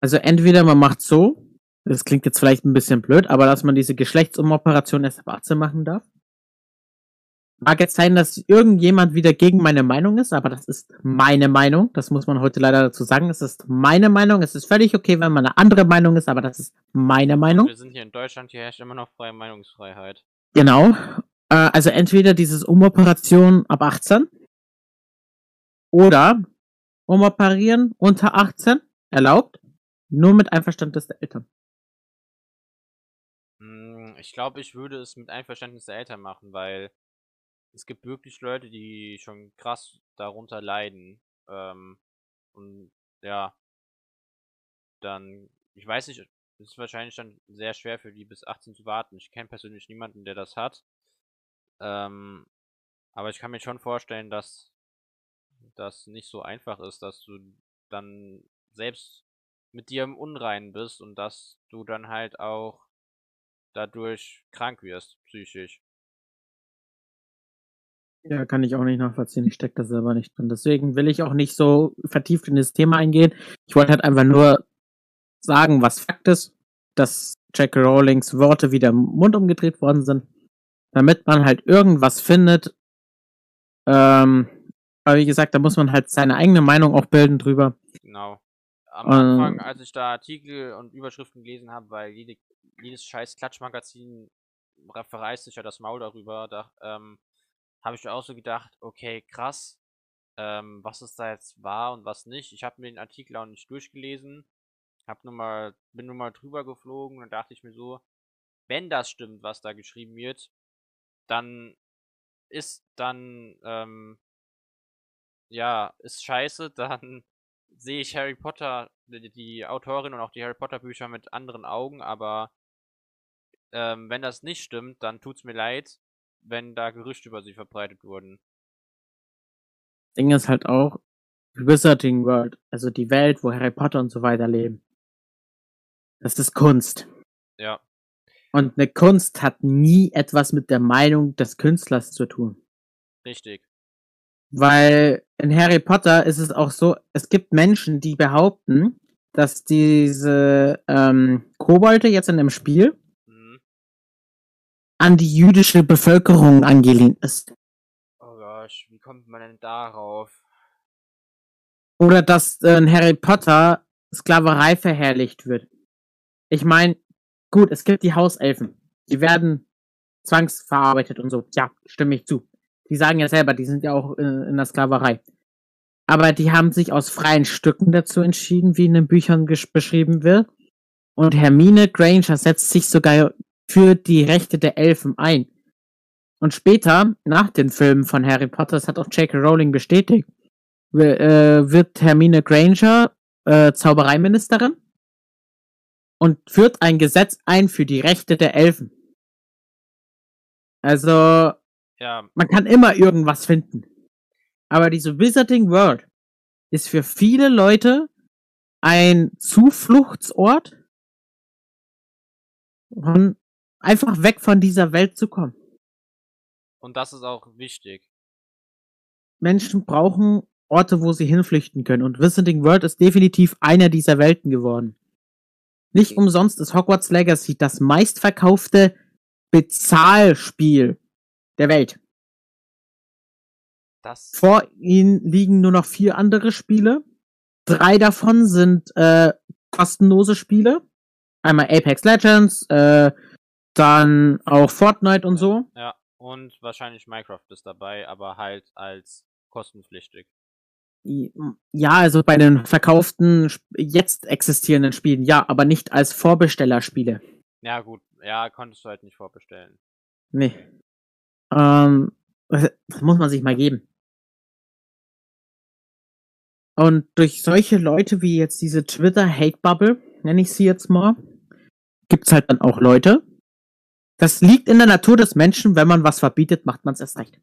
also entweder man macht so, das klingt jetzt vielleicht ein bisschen blöd, aber dass man diese Geschlechtsumoperation erst ab 18 machen darf. Mag jetzt sein, dass irgendjemand wieder gegen meine Meinung ist, aber das ist meine Meinung. Das muss man heute leider dazu sagen. Es ist meine Meinung. Es ist völlig okay, wenn man eine andere Meinung ist, aber das ist meine Meinung. Wir sind hier in Deutschland, hier herrscht immer noch freie Meinungsfreiheit. Genau. Äh, also entweder dieses Umoperation ab 18 oder umoperieren unter 18 erlaubt, nur mit Einverständnis der Eltern. Hm, Ich glaube, ich würde es mit Einverständnis der Eltern machen, weil es gibt wirklich Leute, die schon krass darunter leiden. Ähm, und ja, dann, ich weiß nicht, es ist wahrscheinlich dann sehr schwer für die bis 18 zu warten. Ich kenne persönlich niemanden, der das hat. Ähm, aber ich kann mir schon vorstellen, dass das nicht so einfach ist, dass du dann selbst mit dir im Unreinen bist und dass du dann halt auch dadurch krank wirst, psychisch. Ja, kann ich auch nicht nachvollziehen. Ich stecke da selber nicht drin. Deswegen will ich auch nicht so vertieft in das Thema eingehen. Ich wollte halt einfach nur sagen, was Fakt ist, dass Jack Rowlings Worte wieder im Mund umgedreht worden sind, damit man halt irgendwas findet. Ähm, aber wie gesagt, da muss man halt seine eigene Meinung auch bilden drüber. Genau. Am Ähm. Anfang, als ich da Artikel und Überschriften gelesen habe, weil jede, jedes scheiß Klatschmagazin verreißt sich ja das Maul darüber, da ähm, habe ich auch so gedacht, okay, krass, ähm, was ist da jetzt wahr und was nicht. Ich habe mir den Artikel auch nicht durchgelesen, hab nur mal, bin nur mal drüber geflogen und dachte ich mir so, wenn das stimmt, was da geschrieben wird, dann ist dann, ähm, ja, ist scheiße, *laughs* dann sehe ich Harry Potter, die, die Autorin und auch die Harry Potter Bücher mit anderen Augen, aber ähm, wenn das nicht stimmt, dann tut's mir leid, wenn da Gerüchte über sie verbreitet wurden. Ding ist halt auch Wizarding World, also die Welt, wo Harry Potter und so weiter leben. Das ist Kunst. Ja, Und eine Kunst hat nie etwas mit der Meinung des Künstlers zu tun. richtig. Weil in Harry Potter ist es auch so, es gibt Menschen, die behaupten, dass diese ähm, Kobolde jetzt in dem Spiel Mhm. an die jüdische Bevölkerung angelehnt ist. Oh gosh, wie kommt man denn darauf? Oder dass in Harry Potter Sklaverei verherrlicht wird. Ich meine, gut, es gibt die Hauselfen. Die werden zwangsverarbeitet und so. Ja, stimme ich zu. Die sagen ja selber, die sind ja auch äh, in der Sklaverei. Aber die haben sich aus freien Stücken dazu entschieden, wie in den Büchern beschrieben wird. Und Hermine Granger setzt sich sogar für die Rechte der Elfen ein. Und später, nach den Filmen von Harry Potter, das hat auch J.K. Rowling bestätigt, äh, wird Hermine Granger äh, Zaubereiministerin und führt ein Gesetz ein für die Rechte der Elfen. Also, Ja, man kann immer irgendwas finden. Aber diese Wizarding World ist für viele Leute ein Zufluchtsort, um einfach weg von dieser Welt zu kommen. und das ist auch wichtig. Menschen brauchen Orte, wo sie hinflüchten können. Und Wizarding World ist definitiv einer dieser Welten geworden. Nicht umsonst ist Hogwarts Legacy das meistverkaufte Bezahlspiel der Welt. Das. Vor ihnen liegen nur noch vier andere Spiele. Drei davon sind äh, kostenlose Spiele. Einmal Apex Legends, äh, dann auch Fortnite und so. Ja, und wahrscheinlich Minecraft ist dabei, aber halt als kostenpflichtig. Ja, also bei den verkauften, jetzt existierenden Spielen, ja, aber nicht als Vorbestellerspiele. Ja, gut. Ja, konntest du halt nicht vorbestellen. Nee. Ähm, das muss man sich mal geben. Und durch solche Leute wie jetzt diese Twitter-Hate-Bubble, nenne ich sie jetzt mal, gibt's halt dann auch Leute. Das liegt in der Natur des Menschen, wenn man was verbietet, macht man es erst recht.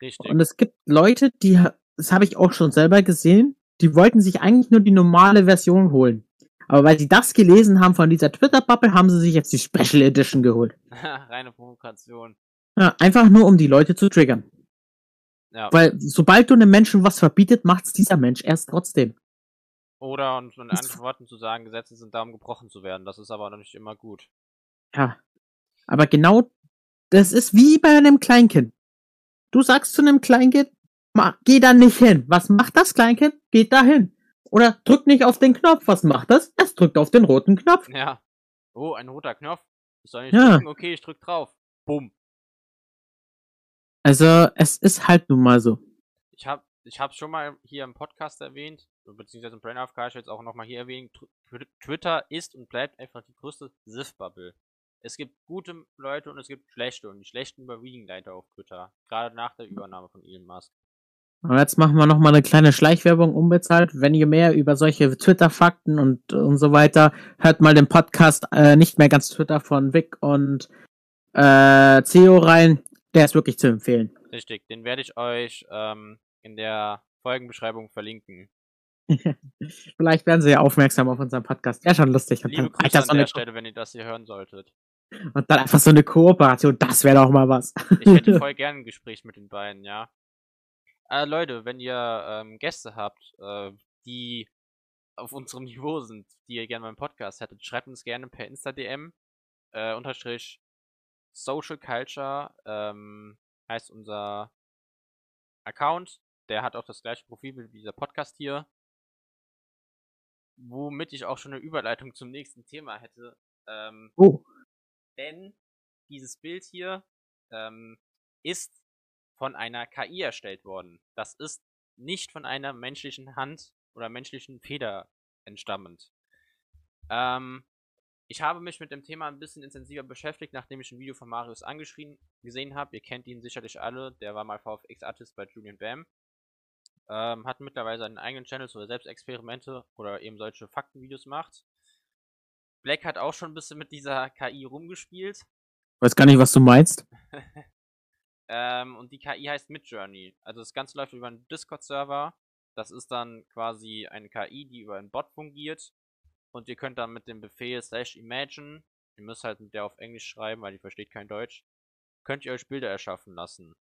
Richtig. Und es gibt Leute, die, das habe ich auch schon selber gesehen, die wollten sich eigentlich nur die normale Version holen. Aber weil sie das gelesen haben von dieser Twitter-Bubble, haben sie sich jetzt die Special Edition geholt. *laughs* Reine Provokation. Ja, einfach nur, um die Leute zu triggern. Ja. Weil sobald du einem Menschen was verbietet, macht's dieser Mensch erst trotzdem. Oder und in anderen Worten zu sagen, Gesetze sind da, um gebrochen zu werden. Das ist aber noch nicht immer gut. Ja. Aber genau, das ist wie bei einem Kleinkind. Du sagst zu einem Kleinkind, "Ma- geh da nicht hin. Was macht das Kleinkind? Geht da hin. Oder drück nicht auf den Knopf. Was macht das? Es drückt auf den roten Knopf. Ja. Oh, ein roter Knopf. Ich soll nicht Ja. drücken. Okay, ich drück drauf. Bumm. Also, es ist halt nun mal so. Ich hab, ich hab's schon mal hier im Podcast erwähnt, beziehungsweise im Brain ich will jetzt auch nochmal hier erwähnen. Tw- Twitter ist und bleibt einfach die größte SIF-Bubble. Es gibt gute Leute und es gibt schlechte und die schlechten überwiegen leider auf Twitter. Gerade nach der Übernahme von Elon Musk. Und jetzt machen wir noch mal eine kleine Schleichwerbung unbezahlt. Wenn ihr mehr über solche Twitter-Fakten und, und so weiter, hört mal den Podcast äh, nicht mehr ganz Twitter von Vic und äh, CEO rein. Der ist wirklich zu empfehlen. Richtig, den werde ich euch ähm, in der Folgenbeschreibung verlinken. *laughs* Vielleicht werden sie ja aufmerksam auf unseren Podcast. Wäre schon lustig. Und Liebe dann, Grüße an so der Stelle, wenn ihr das hier hören solltet. und dann einfach so eine Kooperation. Das wäre doch mal was. Ich hätte voll *laughs* gern ein Gespräch mit den beiden, ja. Äh, Leute, wenn ihr ähm, Gäste habt, äh, die auf unserem *laughs* Niveau sind, die ihr gerne beim Podcast hättet, schreibt uns gerne per Insta-DM, äh, unterstrich Social Culture, ähm, heißt unser Account. Der hat auch das gleiche Profilbild wie dieser Podcast hier. Womit ich auch schon eine Überleitung zum nächsten Thema hätte. Ähm, oh, denn dieses Bild hier ähm, ist von einer KI erstellt worden. Das ist nicht von einer menschlichen Hand oder menschlichen Feder entstammend. Ähm, ich habe mich mit dem Thema ein bisschen intensiver beschäftigt, nachdem ich ein Video von Marius angeschrien gesehen habe. Ihr kennt ihn sicherlich alle. Der war mal VFX-Artist bei Julian Bam. Ähm, hat mittlerweile seinen eigenen Channel, wo er selbst Experimente oder eben solche Faktenvideos macht. Black hat auch schon ein bisschen mit dieser KI rumgespielt. weiß gar nicht, was du meinst. *laughs* Ähm, und die KI heißt Midjourney. Also das Ganze läuft über einen Discord-Server. Das ist dann quasi eine KI, die über einen Bot fungiert. Und ihr könnt dann mit dem Befehl slash imagine, ihr müsst halt mit der auf Englisch schreiben, weil die versteht kein Deutsch, könnt ihr euch Bilder erschaffen lassen.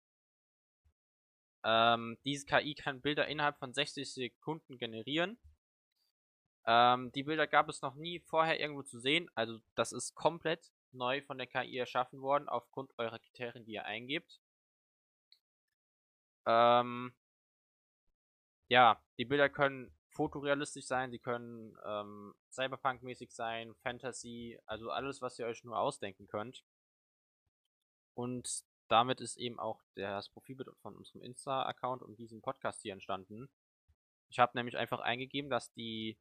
Ähm, diese KI kann Bilder innerhalb von 60 Sekunden generieren. Ähm, die Bilder gab es noch nie vorher irgendwo zu sehen. Also das ist komplett neu von der KI erschaffen worden, aufgrund eurer Kriterien, die ihr eingebt. Ähm, ja, die Bilder können fotorealistisch sein, sie können ähm, Cyberpunk-mäßig sein, Fantasy, also alles, was ihr euch nur ausdenken könnt. Und damit ist eben auch das Profilbild von unserem Insta-Account und diesem Podcast hier entstanden. Ich habe nämlich einfach eingegeben, dass die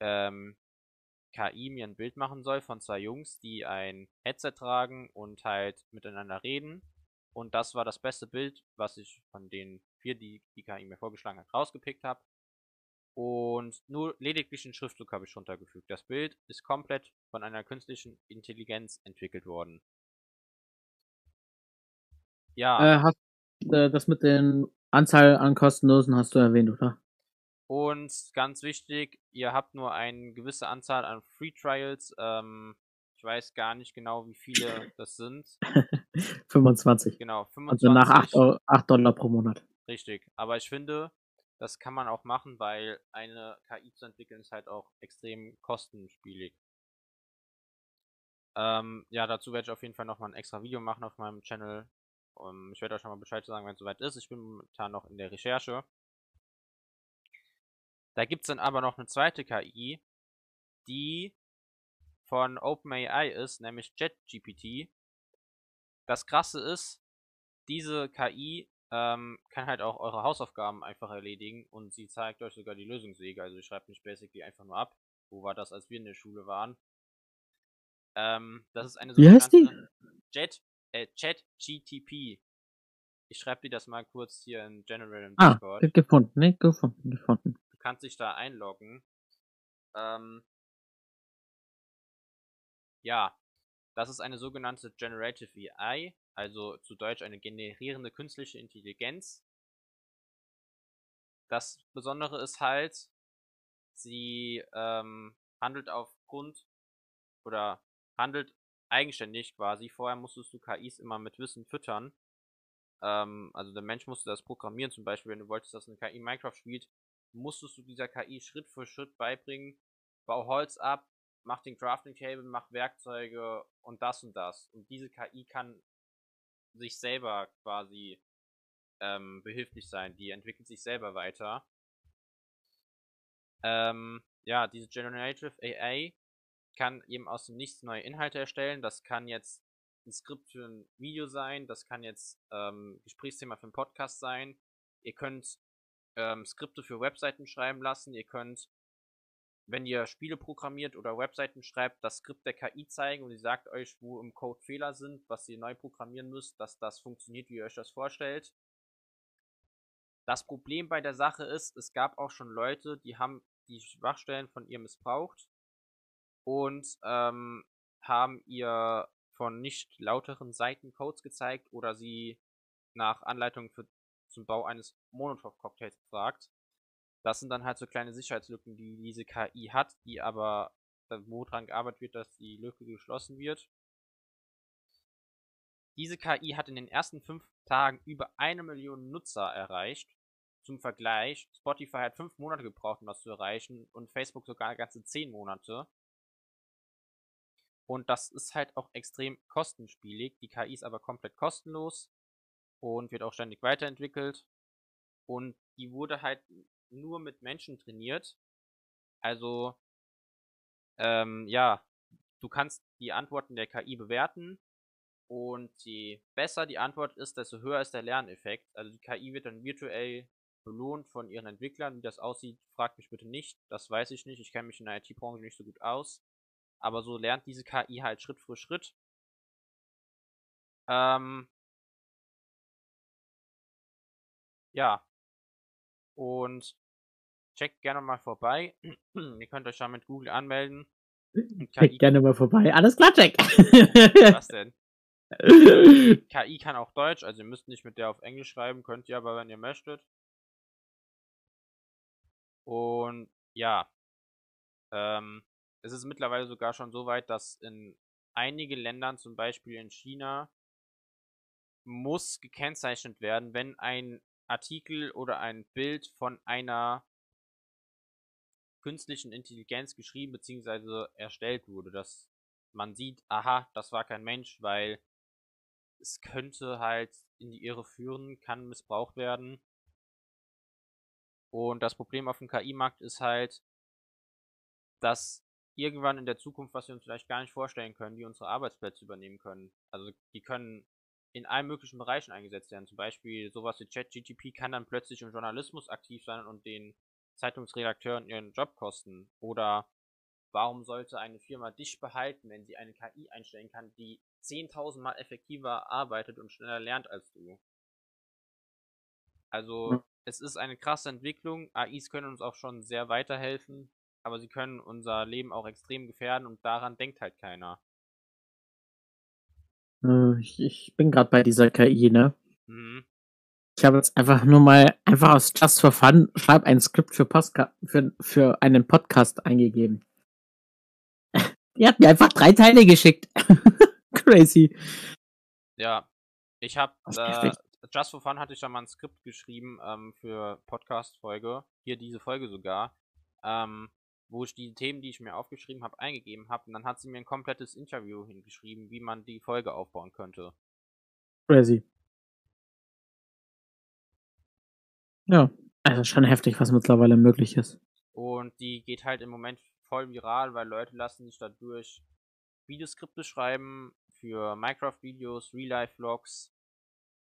ähm, KI mir ein Bild machen soll von zwei Jungs, die ein Headset tragen und halt miteinander reden. Und das war das beste Bild, was ich von den vier, die die KI mir vorgeschlagen hat, rausgepickt habe. Und nur lediglich einen Schriftzug habe ich runtergefügt. Das Bild ist komplett von einer künstlichen Intelligenz entwickelt worden. Ja. Äh, hast, äh, das mit den Anzahl an kostenlosen hast du erwähnt, oder? Und ganz wichtig, ihr habt nur eine gewisse Anzahl an Free Trials. Ähm, ich weiß gar nicht genau, wie viele das sind. *laughs* 25. Genau, 25. Also nach 8, 8 Dollar pro Monat. Richtig. Aber ich finde, das kann man auch machen, weil eine KI zu entwickeln ist halt auch extrem kostenspielig. Ähm, ja, dazu werde ich auf jeden Fall nochmal ein extra Video machen auf meinem Channel. Um, ich werde euch schon mal Bescheid sagen, wenn es soweit ist. Ich bin momentan noch in der Recherche. Da gibt es dann aber noch eine zweite KI, die von OpenAI ist, nämlich JetGPT. Das krasse ist, diese KI ähm, kann halt auch eure Hausaufgaben einfach erledigen und sie zeigt euch sogar die Lösungswege. Also ihr schreibt nicht basically einfach nur ab. Wo war das, als wir in der Schule waren? Ähm, das ist eine Wie heißt die? Jet, äh, ChatGTP. Ich schreibe dir das mal kurz hier in General im ah, Discord. Gefunden, ne? Gefunden, gefunden kannst dich da einloggen. Ähm, ja, das ist eine sogenannte Generative AI, also zu Deutsch eine generierende künstliche Intelligenz. Das Besondere ist halt, sie ähm, handelt aufgrund oder handelt eigenständig quasi. Vorher musstest du KIs immer mit Wissen füttern. Ähm, also der Mensch musste das programmieren, zum Beispiel, wenn du wolltest, dass eine KI Minecraft spielt, musstest du dieser KI Schritt für Schritt beibringen, bau Holz ab, mach den Crafting Table, mach Werkzeuge und das und das. Und diese KI kann sich selber quasi ähm, behilflich sein. Die entwickelt sich selber weiter. Ähm, ja, diese Generative AI kann eben aus dem Nichts neue Inhalte erstellen. Das kann jetzt ein Skript für ein Video sein, das kann jetzt ähm, Gesprächsthema für einen Podcast sein. Ihr könnt ähm, Skripte für Webseiten schreiben lassen. Ihr könnt, wenn ihr Spiele programmiert oder Webseiten schreibt, das Skript der KI zeigen und sie sagt euch, wo im Code Fehler sind, was ihr neu programmieren müsst, dass das funktioniert, wie ihr euch das vorstellt. Das Problem bei der Sache ist, es gab auch schon Leute, die haben die Schwachstellen von ihr missbraucht und ähm, haben ihr von nicht lauteren Seiten Codes gezeigt oder sie nach Anleitung für zum Bau eines Molotov-Cocktails gefragt. Das sind dann halt so kleine Sicherheitslücken, die diese KI hat, die aber, wo dran gearbeitet wird, dass die Lücke geschlossen wird. Diese KI hat in den ersten fünf Tagen über eine Million Nutzer erreicht. Zum Vergleich, Spotify hat fünf Monate gebraucht, um das zu erreichen und Facebook sogar ganze zehn Monate. Und das ist halt auch extrem kostenspielig. Die KI ist aber komplett kostenlos und wird auch ständig weiterentwickelt. Und die wurde halt nur mit Menschen trainiert. Also, ähm, ja, du kannst die Antworten der KI bewerten. Und je besser die Antwort ist, desto höher ist der Lerneffekt. Also die KI wird dann virtuell belohnt von ihren Entwicklern. Wie das aussieht, fragt mich bitte nicht. Das weiß ich nicht. Ich kenne mich in der IT-Branche nicht so gut aus. Aber so lernt diese KI halt Schritt für Schritt. Ähm, Ja. Und checkt gerne mal vorbei. *clears throat* Ihr könnt euch da mit Google anmelden. *clears throat* Checkt gerne mal vorbei. Alles klar, check. Was *laughs* denn? *laughs* KI kann auch Deutsch, also ihr müsst nicht mit der auf Englisch schreiben, könnt ihr aber, wenn ihr möchtet. Und ja, ähm, es ist mittlerweile sogar schon so weit, dass in einigen Ländern, zum Beispiel in China, muss gekennzeichnet werden, wenn ein Artikel oder ein Bild von einer künstlichen Intelligenz geschrieben bzw. erstellt wurde, dass man sieht, aha, das war kein Mensch, weil es könnte halt in die Irre führen, kann missbraucht werden. Und das Problem auf dem KI-Markt ist halt, dass irgendwann in der Zukunft, was wir uns vielleicht gar nicht vorstellen können, die unsere Arbeitsplätze übernehmen können. Also die können in allen möglichen Bereichen eingesetzt werden. Zum Beispiel sowas wie ChatGTP kann dann plötzlich im Journalismus aktiv sein und den Zeitungsredakteuren ihren Job kosten. Oder warum sollte eine Firma dich behalten, wenn sie eine KI einstellen kann, die 10.000 Mal effektiver arbeitet und schneller lernt als du? Also, ja. es ist eine krasse Entwicklung. AIs können uns auch schon sehr weiterhelfen, aber sie können unser Leben auch extrem gefährden und daran denkt halt keiner. Äh, ich, ich bin gerade bei dieser KI, ne? Mhm. Ich habe jetzt einfach nur mal einfach aus Just for Fun schreib ein Skript für, Postka für, für einen Podcast eingegeben. *laughs* Die hat mir einfach drei Teile geschickt. *laughs* Crazy. Ja, ich habe äh, Just for Fun hatte ich da mal ein Skript geschrieben ähm, für Podcast-Folge. Hier diese Folge sogar. Ähm, wo ich die Themen, die ich mir aufgeschrieben habe, eingegeben habe. Und dann hat sie mir ein komplettes Interview hingeschrieben, wie man die Folge aufbauen könnte. Crazy. Ja, also schon heftig, was mittlerweile möglich ist. Und die geht halt im Moment voll viral, weil Leute lassen sich dadurch Videoskripte schreiben für Minecraft-Videos, Real-Life-Vlogs.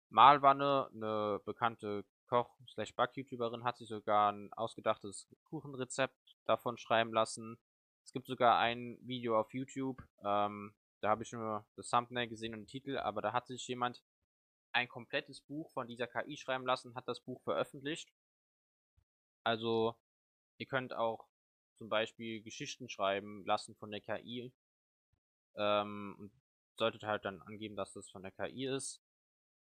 Malwanne, eine bekannte Koch-Back-YouTuberin, hat sich sogar ein ausgedachtes Kuchenrezept davon schreiben lassen. Es gibt sogar ein Video auf YouTube, ähm, da habe ich nur das Thumbnail gesehen und den Titel, aber da hat sich jemand ein komplettes Buch von dieser KI schreiben lassen, hat das Buch veröffentlicht. Also, ihr könnt auch zum Beispiel Geschichten schreiben lassen von der KI. Ähm, und solltet halt dann angeben, dass das von der KI ist.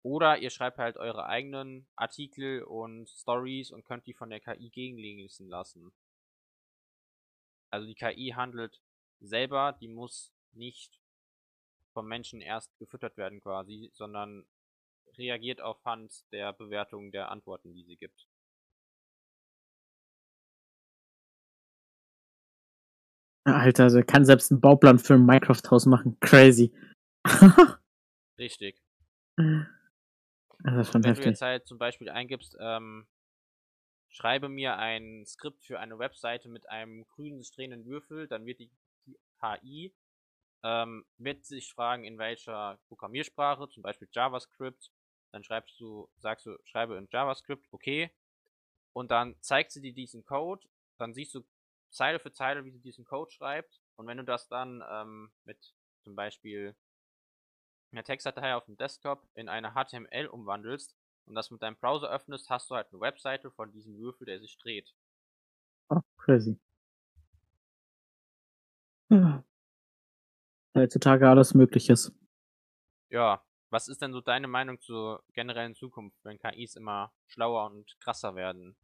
Oder ihr schreibt halt eure eigenen Artikel und Stories und könnt die von der KI gegenlesen lassen. Also die KI handelt selber, die muss nicht vom Menschen erst gefüttert werden quasi, sondern reagiert auf Hand der Bewertung der Antworten, die sie gibt. Alter, also kann selbst einen Bauplan für ein Minecraft-Haus machen. Crazy. *laughs* Richtig. Das ist schon Wenn heftig. du jetzt halt zum Beispiel eingibst, ähm, schreibe mir ein Skript für eine Webseite mit einem grünen drehenden Würfel, dann wird die, KI ähm, wird sich fragen, in welcher Programmiersprache, zum Beispiel JavaScript, dann schreibst du, sagst du, schreibe in JavaScript, okay, und dann zeigt sie dir diesen Code, dann siehst du Zeile für Zeile, wie sie diesen Code schreibt, und wenn du das dann ähm, mit zum Beispiel eine Textdatei auf dem Desktop in eine HTML umwandelst und das mit deinem Browser öffnest, hast du halt eine Webseite von diesem Würfel, der sich dreht. Oh, crazy. Ja. Heutzutage alles Mögliches. Ja, was ist denn so deine Meinung zur generellen Zukunft, wenn KIs immer schlauer und krasser werden?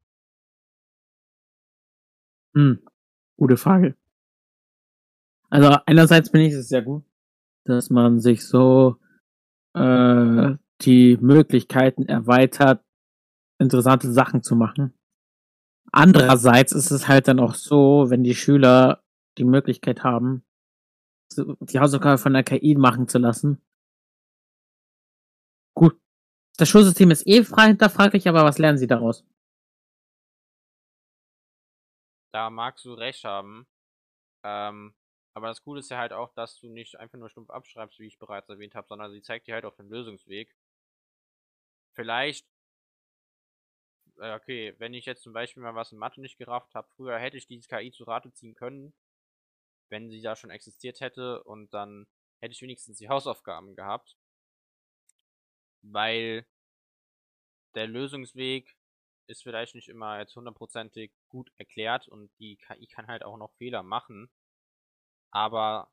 Hm, gute Frage. Also einerseits bin ich es sehr gut, dass man sich so äh, die Möglichkeiten erweitert, interessante Sachen zu machen. Andererseits ist es halt dann auch so, wenn die Schüler die Möglichkeit haben, die Hausaufgabe von der KI machen zu lassen. Gut. Das Schulsystem ist eh frei hinterfraglich, aber was lernen sie daraus? Da magst du recht haben. Ähm, aber das Coole ist ja halt auch, dass du nicht einfach nur stumpf abschreibst, wie ich bereits erwähnt habe, sondern sie zeigt dir halt auch den Lösungsweg. Vielleicht, äh, okay, wenn ich jetzt zum Beispiel mal was in Mathe nicht gerafft habe, früher hätte ich dieses KI zu Rate ziehen können, wenn sie da schon existiert hätte und dann hätte ich wenigstens die Hausaufgaben gehabt. Weil der Lösungsweg ist vielleicht nicht immer jetzt hundertprozentig gut erklärt und die KI kann halt auch noch Fehler machen aber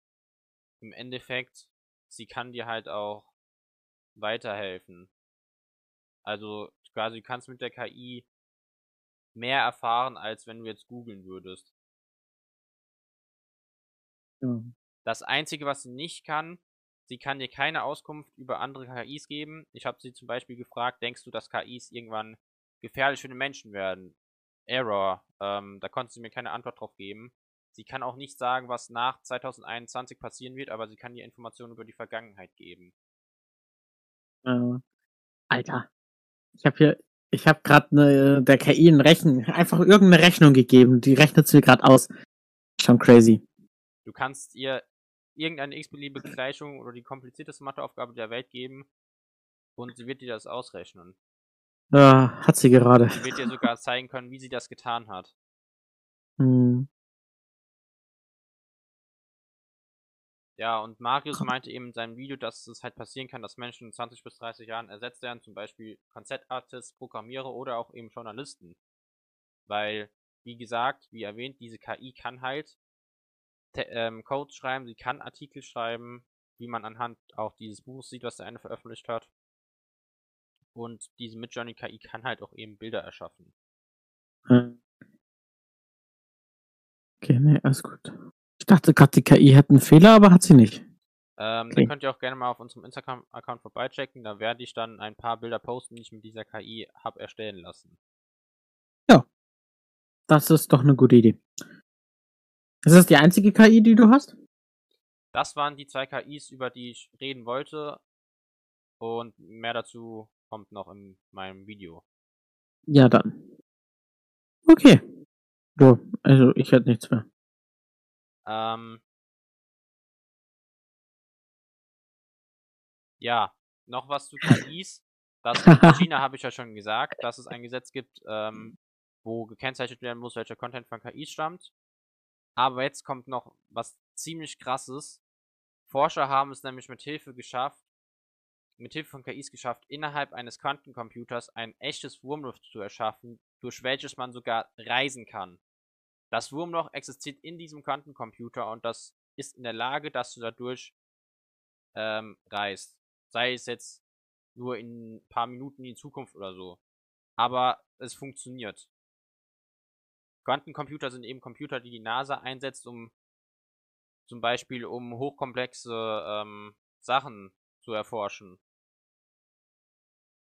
im Endeffekt, sie kann dir halt auch weiterhelfen. Also quasi du kannst mit der KI mehr erfahren, als wenn du jetzt googeln würdest. Ja. Das Einzige, was sie nicht kann, sie kann dir keine Auskunft über andere KIs geben. Ich habe sie zum Beispiel gefragt, denkst du, dass KIs irgendwann gefährlich für den Menschen werden? Error. Ähm, da konnte sie mir keine Antwort drauf geben. Sie kann auch nicht sagen, was nach 2021 passieren wird, aber sie kann dir Informationen über die Vergangenheit geben. Äh, Alter. Ich habe hier, ich habe gerade ne, der KI ein Rechen, einfach irgendeine Rechnung gegeben. Die rechnet sie gerade aus. Schon crazy. Du kannst ihr irgendeine x-beliebige Gleichung oder die komplizierteste Matheaufgabe der Welt geben und sie wird dir das ausrechnen. Ja, hat sie gerade. Sie wird dir sogar zeigen können, wie sie das getan hat. Hm. Ja, und Marius meinte eben in seinem Video, dass es halt passieren kann, dass Menschen in 20 bis 30 Jahren ersetzt werden, zum Beispiel Konzeptartists, Programmierer oder auch eben Journalisten. Weil, wie gesagt, wie erwähnt, diese KI kann halt ähm, Code schreiben, sie kann Artikel schreiben, wie man anhand auch dieses Buches sieht, was der eine veröffentlicht hat. Und diese Midjourney KI kann halt auch eben Bilder erschaffen. Hm. Okay, nee, alles gut. Ich dachte gerade, die KI hätte einen Fehler, aber hat sie nicht. Ähm, okay. Dann könnt ihr auch gerne mal auf unserem Instagram-Account vorbeichecken. Da werde ich dann ein paar Bilder posten, die ich mit dieser KI habe erstellen lassen. Ja. Das ist doch eine gute Idee. Ist das die einzige KI, die du hast? Das waren die zwei KIs, über die ich reden wollte. Und mehr dazu kommt noch in meinem Video. Ja, dann. Okay. So, also ich hätte nichts mehr. Ähm. Ja, noch was zu KIs. Das in China *laughs* habe ich ja schon gesagt, dass es ein Gesetz gibt, ähm, wo gekennzeichnet werden muss, welcher Content von KIs stammt. Aber jetzt kommt noch was ziemlich krasses. Forscher haben es nämlich mit Hilfe geschafft, mit Hilfe von KIs geschafft, innerhalb eines Quantencomputers ein echtes Wurmloch zu erschaffen, durch welches man sogar reisen kann. Das Wurmloch existiert in diesem Quantencomputer und das ist in der Lage, dass du dadurch ähm, reist. Sei es jetzt nur in ein paar Minuten in Zukunft oder so. Aber es funktioniert. Quantencomputer sind eben Computer, die die NASA einsetzt, um zum Beispiel um hochkomplexe ähm, Sachen zu erforschen.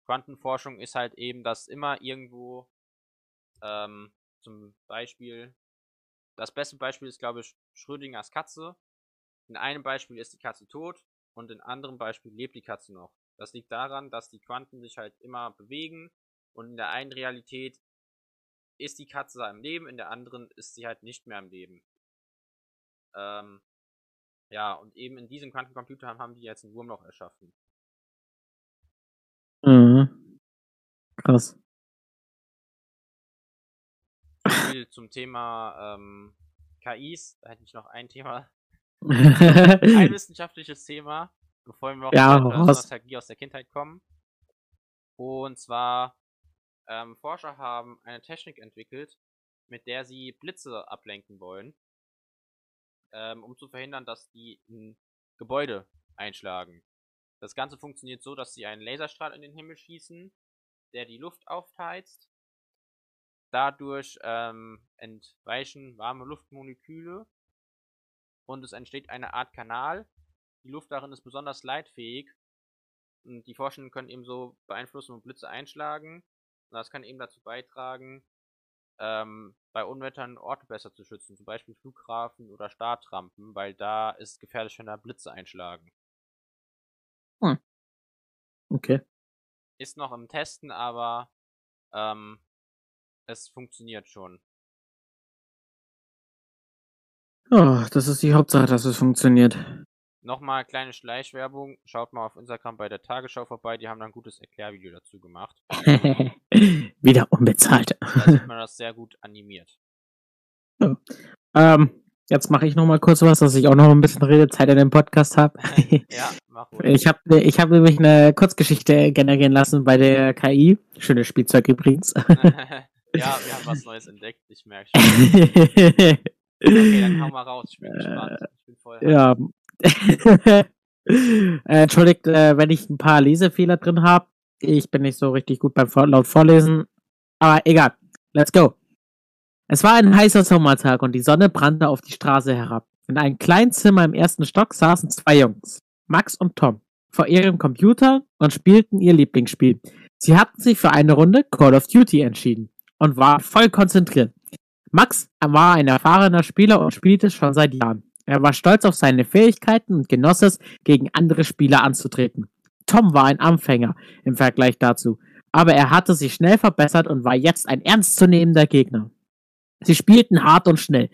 Quantenforschung ist halt eben, dass immer irgendwo ähm, zum Beispiel, das beste Beispiel ist, glaube ich, Schrödingers Katze. In einem Beispiel ist die Katze tot und in anderem Beispiel lebt die Katze noch. Das liegt daran, dass die Quanten sich halt immer bewegen und in der einen Realität ist die Katze am Leben, in der anderen ist sie halt nicht mehr am Leben. Ähm, ja, und eben in diesem Quantencomputer haben die jetzt ein Wurmloch erschaffen. Mhm. Krass. Viel zum Thema ähm, KIs, da hätte ich noch ein Thema. *laughs* ein wissenschaftliches Thema, bevor wir noch ja, zur Nostalgie aus der Kindheit kommen. Und zwar ähm, Forscher haben eine Technik entwickelt, mit der sie Blitze ablenken wollen, ähm, um zu verhindern, dass die in Gebäude einschlagen. Das Ganze funktioniert so, dass sie einen Laserstrahl in den Himmel schießen, der die Luft aufheizt. Dadurch ähm, entweichen warme Luftmoleküle und es entsteht eine Art Kanal. Die Luft darin ist besonders leitfähig und die Forschenden können ebenso beeinflussen und Blitze einschlagen. Und das kann eben dazu beitragen, ähm, bei Unwettern Orte besser zu schützen, zum Beispiel Flughafen oder Startrampen, weil da ist gefährlich, wenn da Blitze einschlagen. Hm. Okay. Ist noch im Testen, aber ähm, es funktioniert schon. Oh, das ist die Hauptsache, dass es funktioniert. Nochmal kleine Schleichwerbung. Schaut mal auf Instagram bei der Tagesschau vorbei. Die haben da ein gutes Erklärvideo dazu gemacht. *laughs* Wieder unbezahlt. Da sieht man das sehr gut animiert. Oh. Ähm, jetzt mache ich nochmal kurz was, dass ich auch noch ein bisschen Redezeit in dem Podcast habe. ja, *laughs* mach ruhig. Ich habe ich hab nämlich eine Kurzgeschichte generieren lassen bei der KI. Schönes Spielzeug übrigens. *laughs* ja, wir haben was Neues entdeckt. Ich merke schon. okay, dann hau mal raus. Ich bin *laughs* gespannt. Ich bin voll ja, *laughs* Entschuldigt, äh, wenn ich ein paar Lesefehler drin habe. Ich bin nicht so richtig gut beim Vor laut Vorlesen. Aber egal. Let's go. Es war ein heißer Sommertag und die Sonne brannte auf die Straße herab. In einem kleinen Zimmer im ersten Stock saßen zwei Jungs, Max und Tom, vor ihrem Computer und spielten ihr Lieblingsspiel. Sie hatten sich für eine Runde Call of Duty entschieden. Und war voll konzentriert. Max war ein erfahrener Spieler und spielte schon seit Jahren. Er war stolz auf seine Fähigkeiten und genoss es, gegen andere Spieler anzutreten. Tom war ein Anfänger im Vergleich dazu, aber er hatte sich schnell verbessert und war jetzt ein ernstzunehmender Gegner. Sie spielten hart und schnell,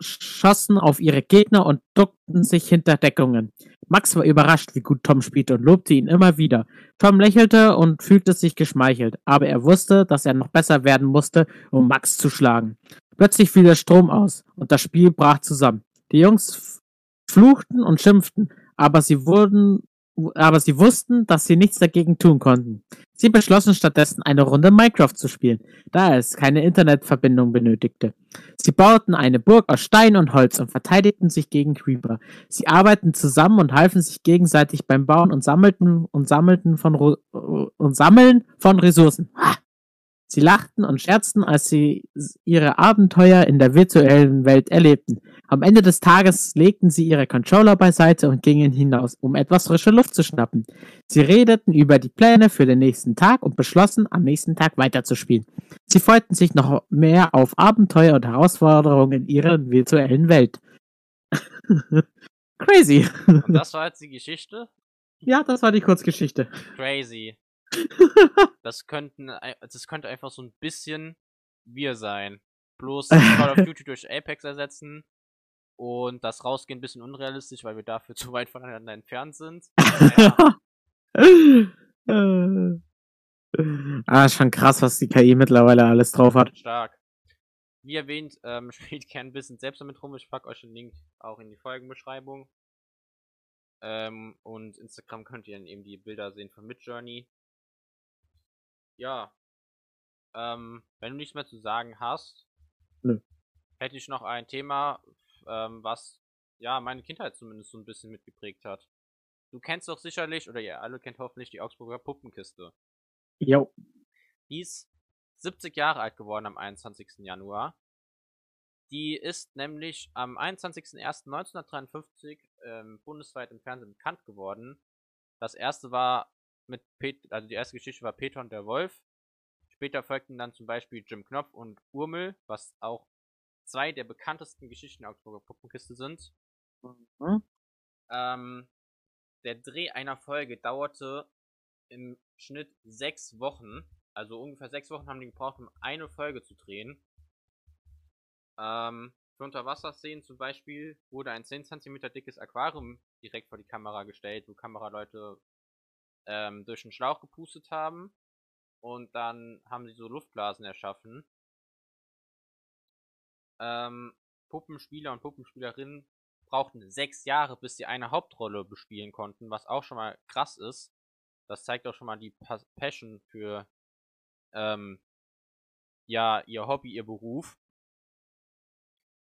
schossen auf ihre Gegner und duckten sich hinter Deckungen. Max war überrascht, wie gut Tom spielte und lobte ihn immer wieder. Tom lächelte und fühlte sich geschmeichelt, aber er wusste, dass er noch besser werden musste, um Max zu schlagen. Plötzlich fiel der Strom aus und das Spiel brach zusammen. Die Jungs fluchten und schimpften, aber sie wurden aber sie wussten, dass sie nichts dagegen tun konnten. Sie beschlossen stattdessen eine Runde Minecraft zu spielen, da es keine Internetverbindung benötigte. Sie bauten eine Burg aus Stein und Holz und verteidigten sich gegen Creeper. Sie arbeiteten zusammen und halfen sich gegenseitig beim Bauen und sammelten und sammelten von und sammeln von Ressourcen. Sie lachten und scherzten, als sie ihre Abenteuer in der virtuellen Welt erlebten. Am Ende des Tages legten sie ihre Controller beiseite und gingen hinaus, um etwas frische Luft zu schnappen. Sie redeten über die Pläne für den nächsten Tag und beschlossen, am nächsten Tag weiterzuspielen. Sie freuten sich noch mehr auf Abenteuer und Herausforderungen in ihrer virtuellen Welt. *laughs* Crazy. Und das war jetzt die Geschichte? Ja, das war die Kurzgeschichte. Crazy. das könnten, das könnte einfach so ein bisschen wir sein. Bloß *laughs* Call of Duty durch Apex ersetzen und das Rausgehen ein bisschen unrealistisch, weil wir dafür *laughs* zu weit voneinander entfernt sind. Ah, schon krass, was die KI mittlerweile alles drauf hat. Stark. Wie erwähnt, ähm, *laughs* spielt gerne ein bisschen selbst damit rum. Ich packe euch den Link auch in die Folgenbeschreibung. Ähm, und Instagram könnt ihr dann eben die Bilder sehen von Midjourney. Ja. Ähm, wenn du nichts mehr zu sagen hast, Nö. hätte ich noch ein Thema, ähm, was ja meine Kindheit zumindest so ein bisschen mitgeprägt hat. Du kennst doch sicherlich, oder ihr alle kennt hoffentlich die Augsburger Puppenkiste. Jo. Die ist 70 Jahre alt geworden am 21. Januar. Die ist nämlich am 21.01.1953 ähm, bundesweit im Fernsehen bekannt geworden. Das erste war mit Pet also die erste Geschichte war Peter und der Wolf. Später folgten dann zum Beispiel Jim Knopf und Urmel, was auch zwei der bekanntesten Geschichten der Augsburger Puppenkiste sind. Mhm. Ähm, der Dreh einer Folge dauerte im Schnitt sechs Wochen. Also ungefähr sechs Wochen haben die gebraucht, um eine Folge zu drehen. Ähm, für Unterwasserszenen zum Beispiel wurde ein 10 cm dickes Aquarium direkt vor die Kamera gestellt, wo Kameraleute ähm, durch einen Schlauch gepustet haben. Und dann haben sie so Luftblasen erschaffen. Ähm, Puppenspieler und Puppenspielerinnen brauchten sechs Jahre, bis sie eine Hauptrolle bespielen konnten, was auch schon mal krass ist. Das zeigt auch schon mal die Passion für ähm, ja ihr Hobby, ihr Beruf.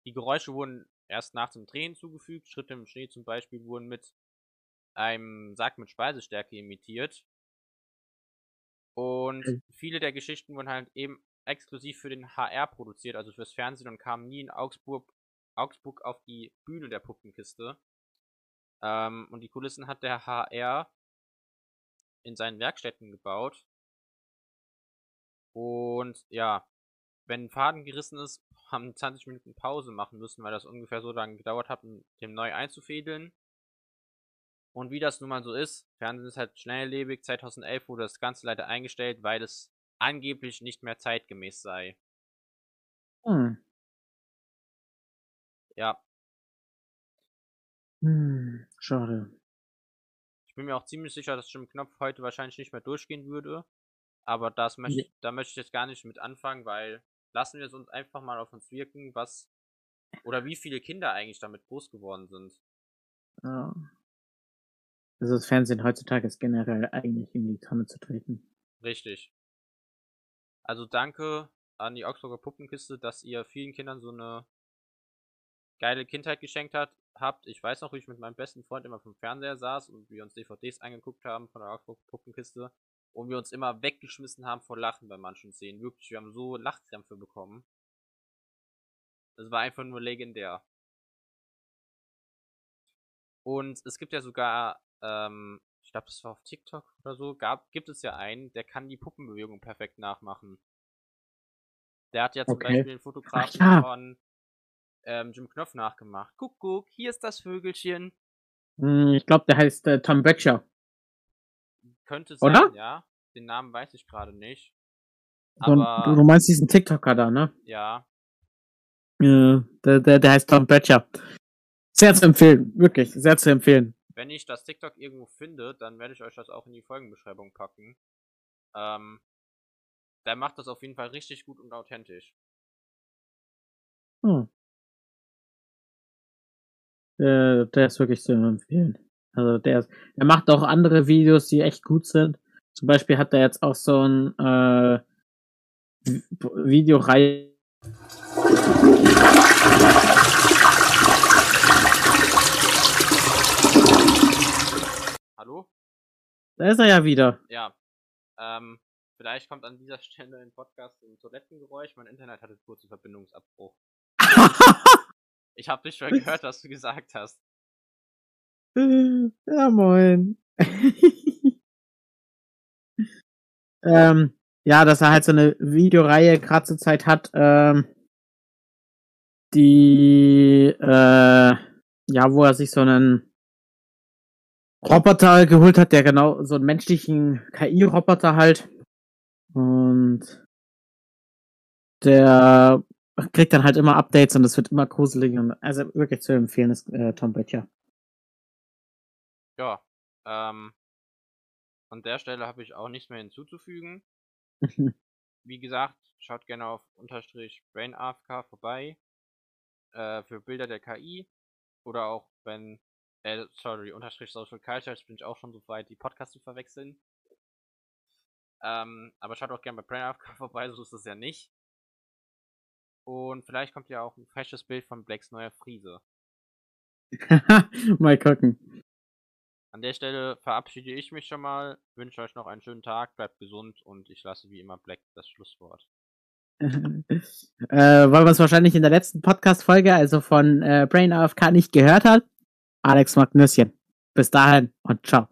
Die Geräusche wurden erst nach dem Drehen zugefügt. Schritte im Schnee zum Beispiel wurden mit einem Sack mit Speisestärke imitiert. Und okay. viele der Geschichten wurden halt eben exklusiv für den HR produziert, also fürs Fernsehen und kamen nie in Augsburg, Augsburg auf die Bühne der Puppenkiste. Ähm, und die Kulissen hat der HR in seinen Werkstätten gebaut. Und ja, wenn ein Faden gerissen ist, haben 20 Minuten Pause machen müssen, weil das ungefähr so lange gedauert hat, um den neu einzufädeln. Und wie das nun mal so ist, Fernsehen ist halt schnelllebig. 2011 wurde das Ganze leider eingestellt, weil es angeblich nicht mehr zeitgemäß sei. Hm. Ja. Hm, schade. Ich bin mir auch ziemlich sicher, dass Jim Knopf heute wahrscheinlich nicht mehr durchgehen würde. Aber das möchte, nee. da möchte ich jetzt gar nicht mit anfangen, weil lassen wir es uns einfach mal auf uns wirken, was oder wie viele Kinder eigentlich damit groß geworden sind. Ja. Also das Fernsehen heutzutage ist generell eigentlich in die Tonne zu treten. Richtig. Also danke an die Augsburger Puppenkiste, dass ihr vielen Kindern so eine geile Kindheit geschenkt hat, habt. Ich weiß noch, wie ich mit meinem besten Freund immer vom Fernseher saß und wir uns DVDs angeguckt haben von der Augsburger Puppenkiste und wir uns immer weggeschmissen haben vor Lachen bei manchen Szenen. Wirklich, wir haben so Lachkrämpfe bekommen. Das war einfach nur legendär. Und es gibt ja sogar ähm, ich glaube, das war auf TikTok oder so, gab, gibt es ja einen, der kann die Puppenbewegung perfekt nachmachen. Der hat ja zum Okay. Beispiel den Fotografen ja. von ähm, Jim Knopf nachgemacht. Guck, guck, hier ist das Vögelchen. Hm, Ich glaube, der heißt äh, Tom Böttcher. Könnte sein, Oder? ja. Den Namen weiß ich gerade nicht. Aber du, du meinst diesen TikToker da, ne? ja, Äh, der, der, der heißt Tom Böttcher. Sehr zu empfehlen, wirklich, sehr zu empfehlen. Wenn ich das TikTok irgendwo finde, dann werde ich euch das auch in die Folgenbeschreibung packen. Ähm, der macht das auf jeden Fall richtig gut und authentisch. Hm. Der, der ist wirklich zu empfehlen. Also der, ist, der macht auch andere Videos, die echt gut sind. Zum Beispiel hat er jetzt auch so ein äh, Videoreihe. Hallo? Da ist er ja wieder. Ja. Ähm, vielleicht kommt an dieser Stelle im Podcast ein Toilettengeräusch. Mein Internet hatte kurzen Verbindungsabbruch. *laughs* Ich habe nicht mehr gehört, was du gesagt hast. ja, moin. *laughs* ähm, ja, dass er halt so eine Videoreihe gerade zur Zeit hat, ähm, die, äh, ja, wo er sich so einen Roboter geholt hat, der genau so einen menschlichen KI-Roboter halt. Und der kriegt dann halt immer Updates und es wird immer gruselig und also wirklich zu empfehlen ist äh, Tom Böttcher. Ja. Ähm, an der Stelle habe ich auch nichts mehr hinzuzufügen. *laughs* Wie gesagt, schaut gerne auf unterstrich BrainAFK vorbei. Äh, für Bilder der KI. Oder auch wenn, äh, sorry, unterstrich Social Culture, jetzt bin ich auch schon so weit, die Podcasts zu verwechseln. Ähm, aber schaut auch gerne bei BrainAFK *laughs* vorbei, so ist es ja nicht. Und vielleicht kommt ja auch ein fesches Bild von Blacks neuer Friese. *laughs* Mal gucken. An der Stelle verabschiede ich mich schon mal, wünsche euch noch einen schönen Tag, bleibt gesund und ich lasse wie immer Black das Schlusswort. *laughs* äh, weil man es wahrscheinlich in der letzten Podcast-Folge, also von äh, Brain AFK, nicht gehört hat. Alex Magnüsschen. Bis dahin und ciao.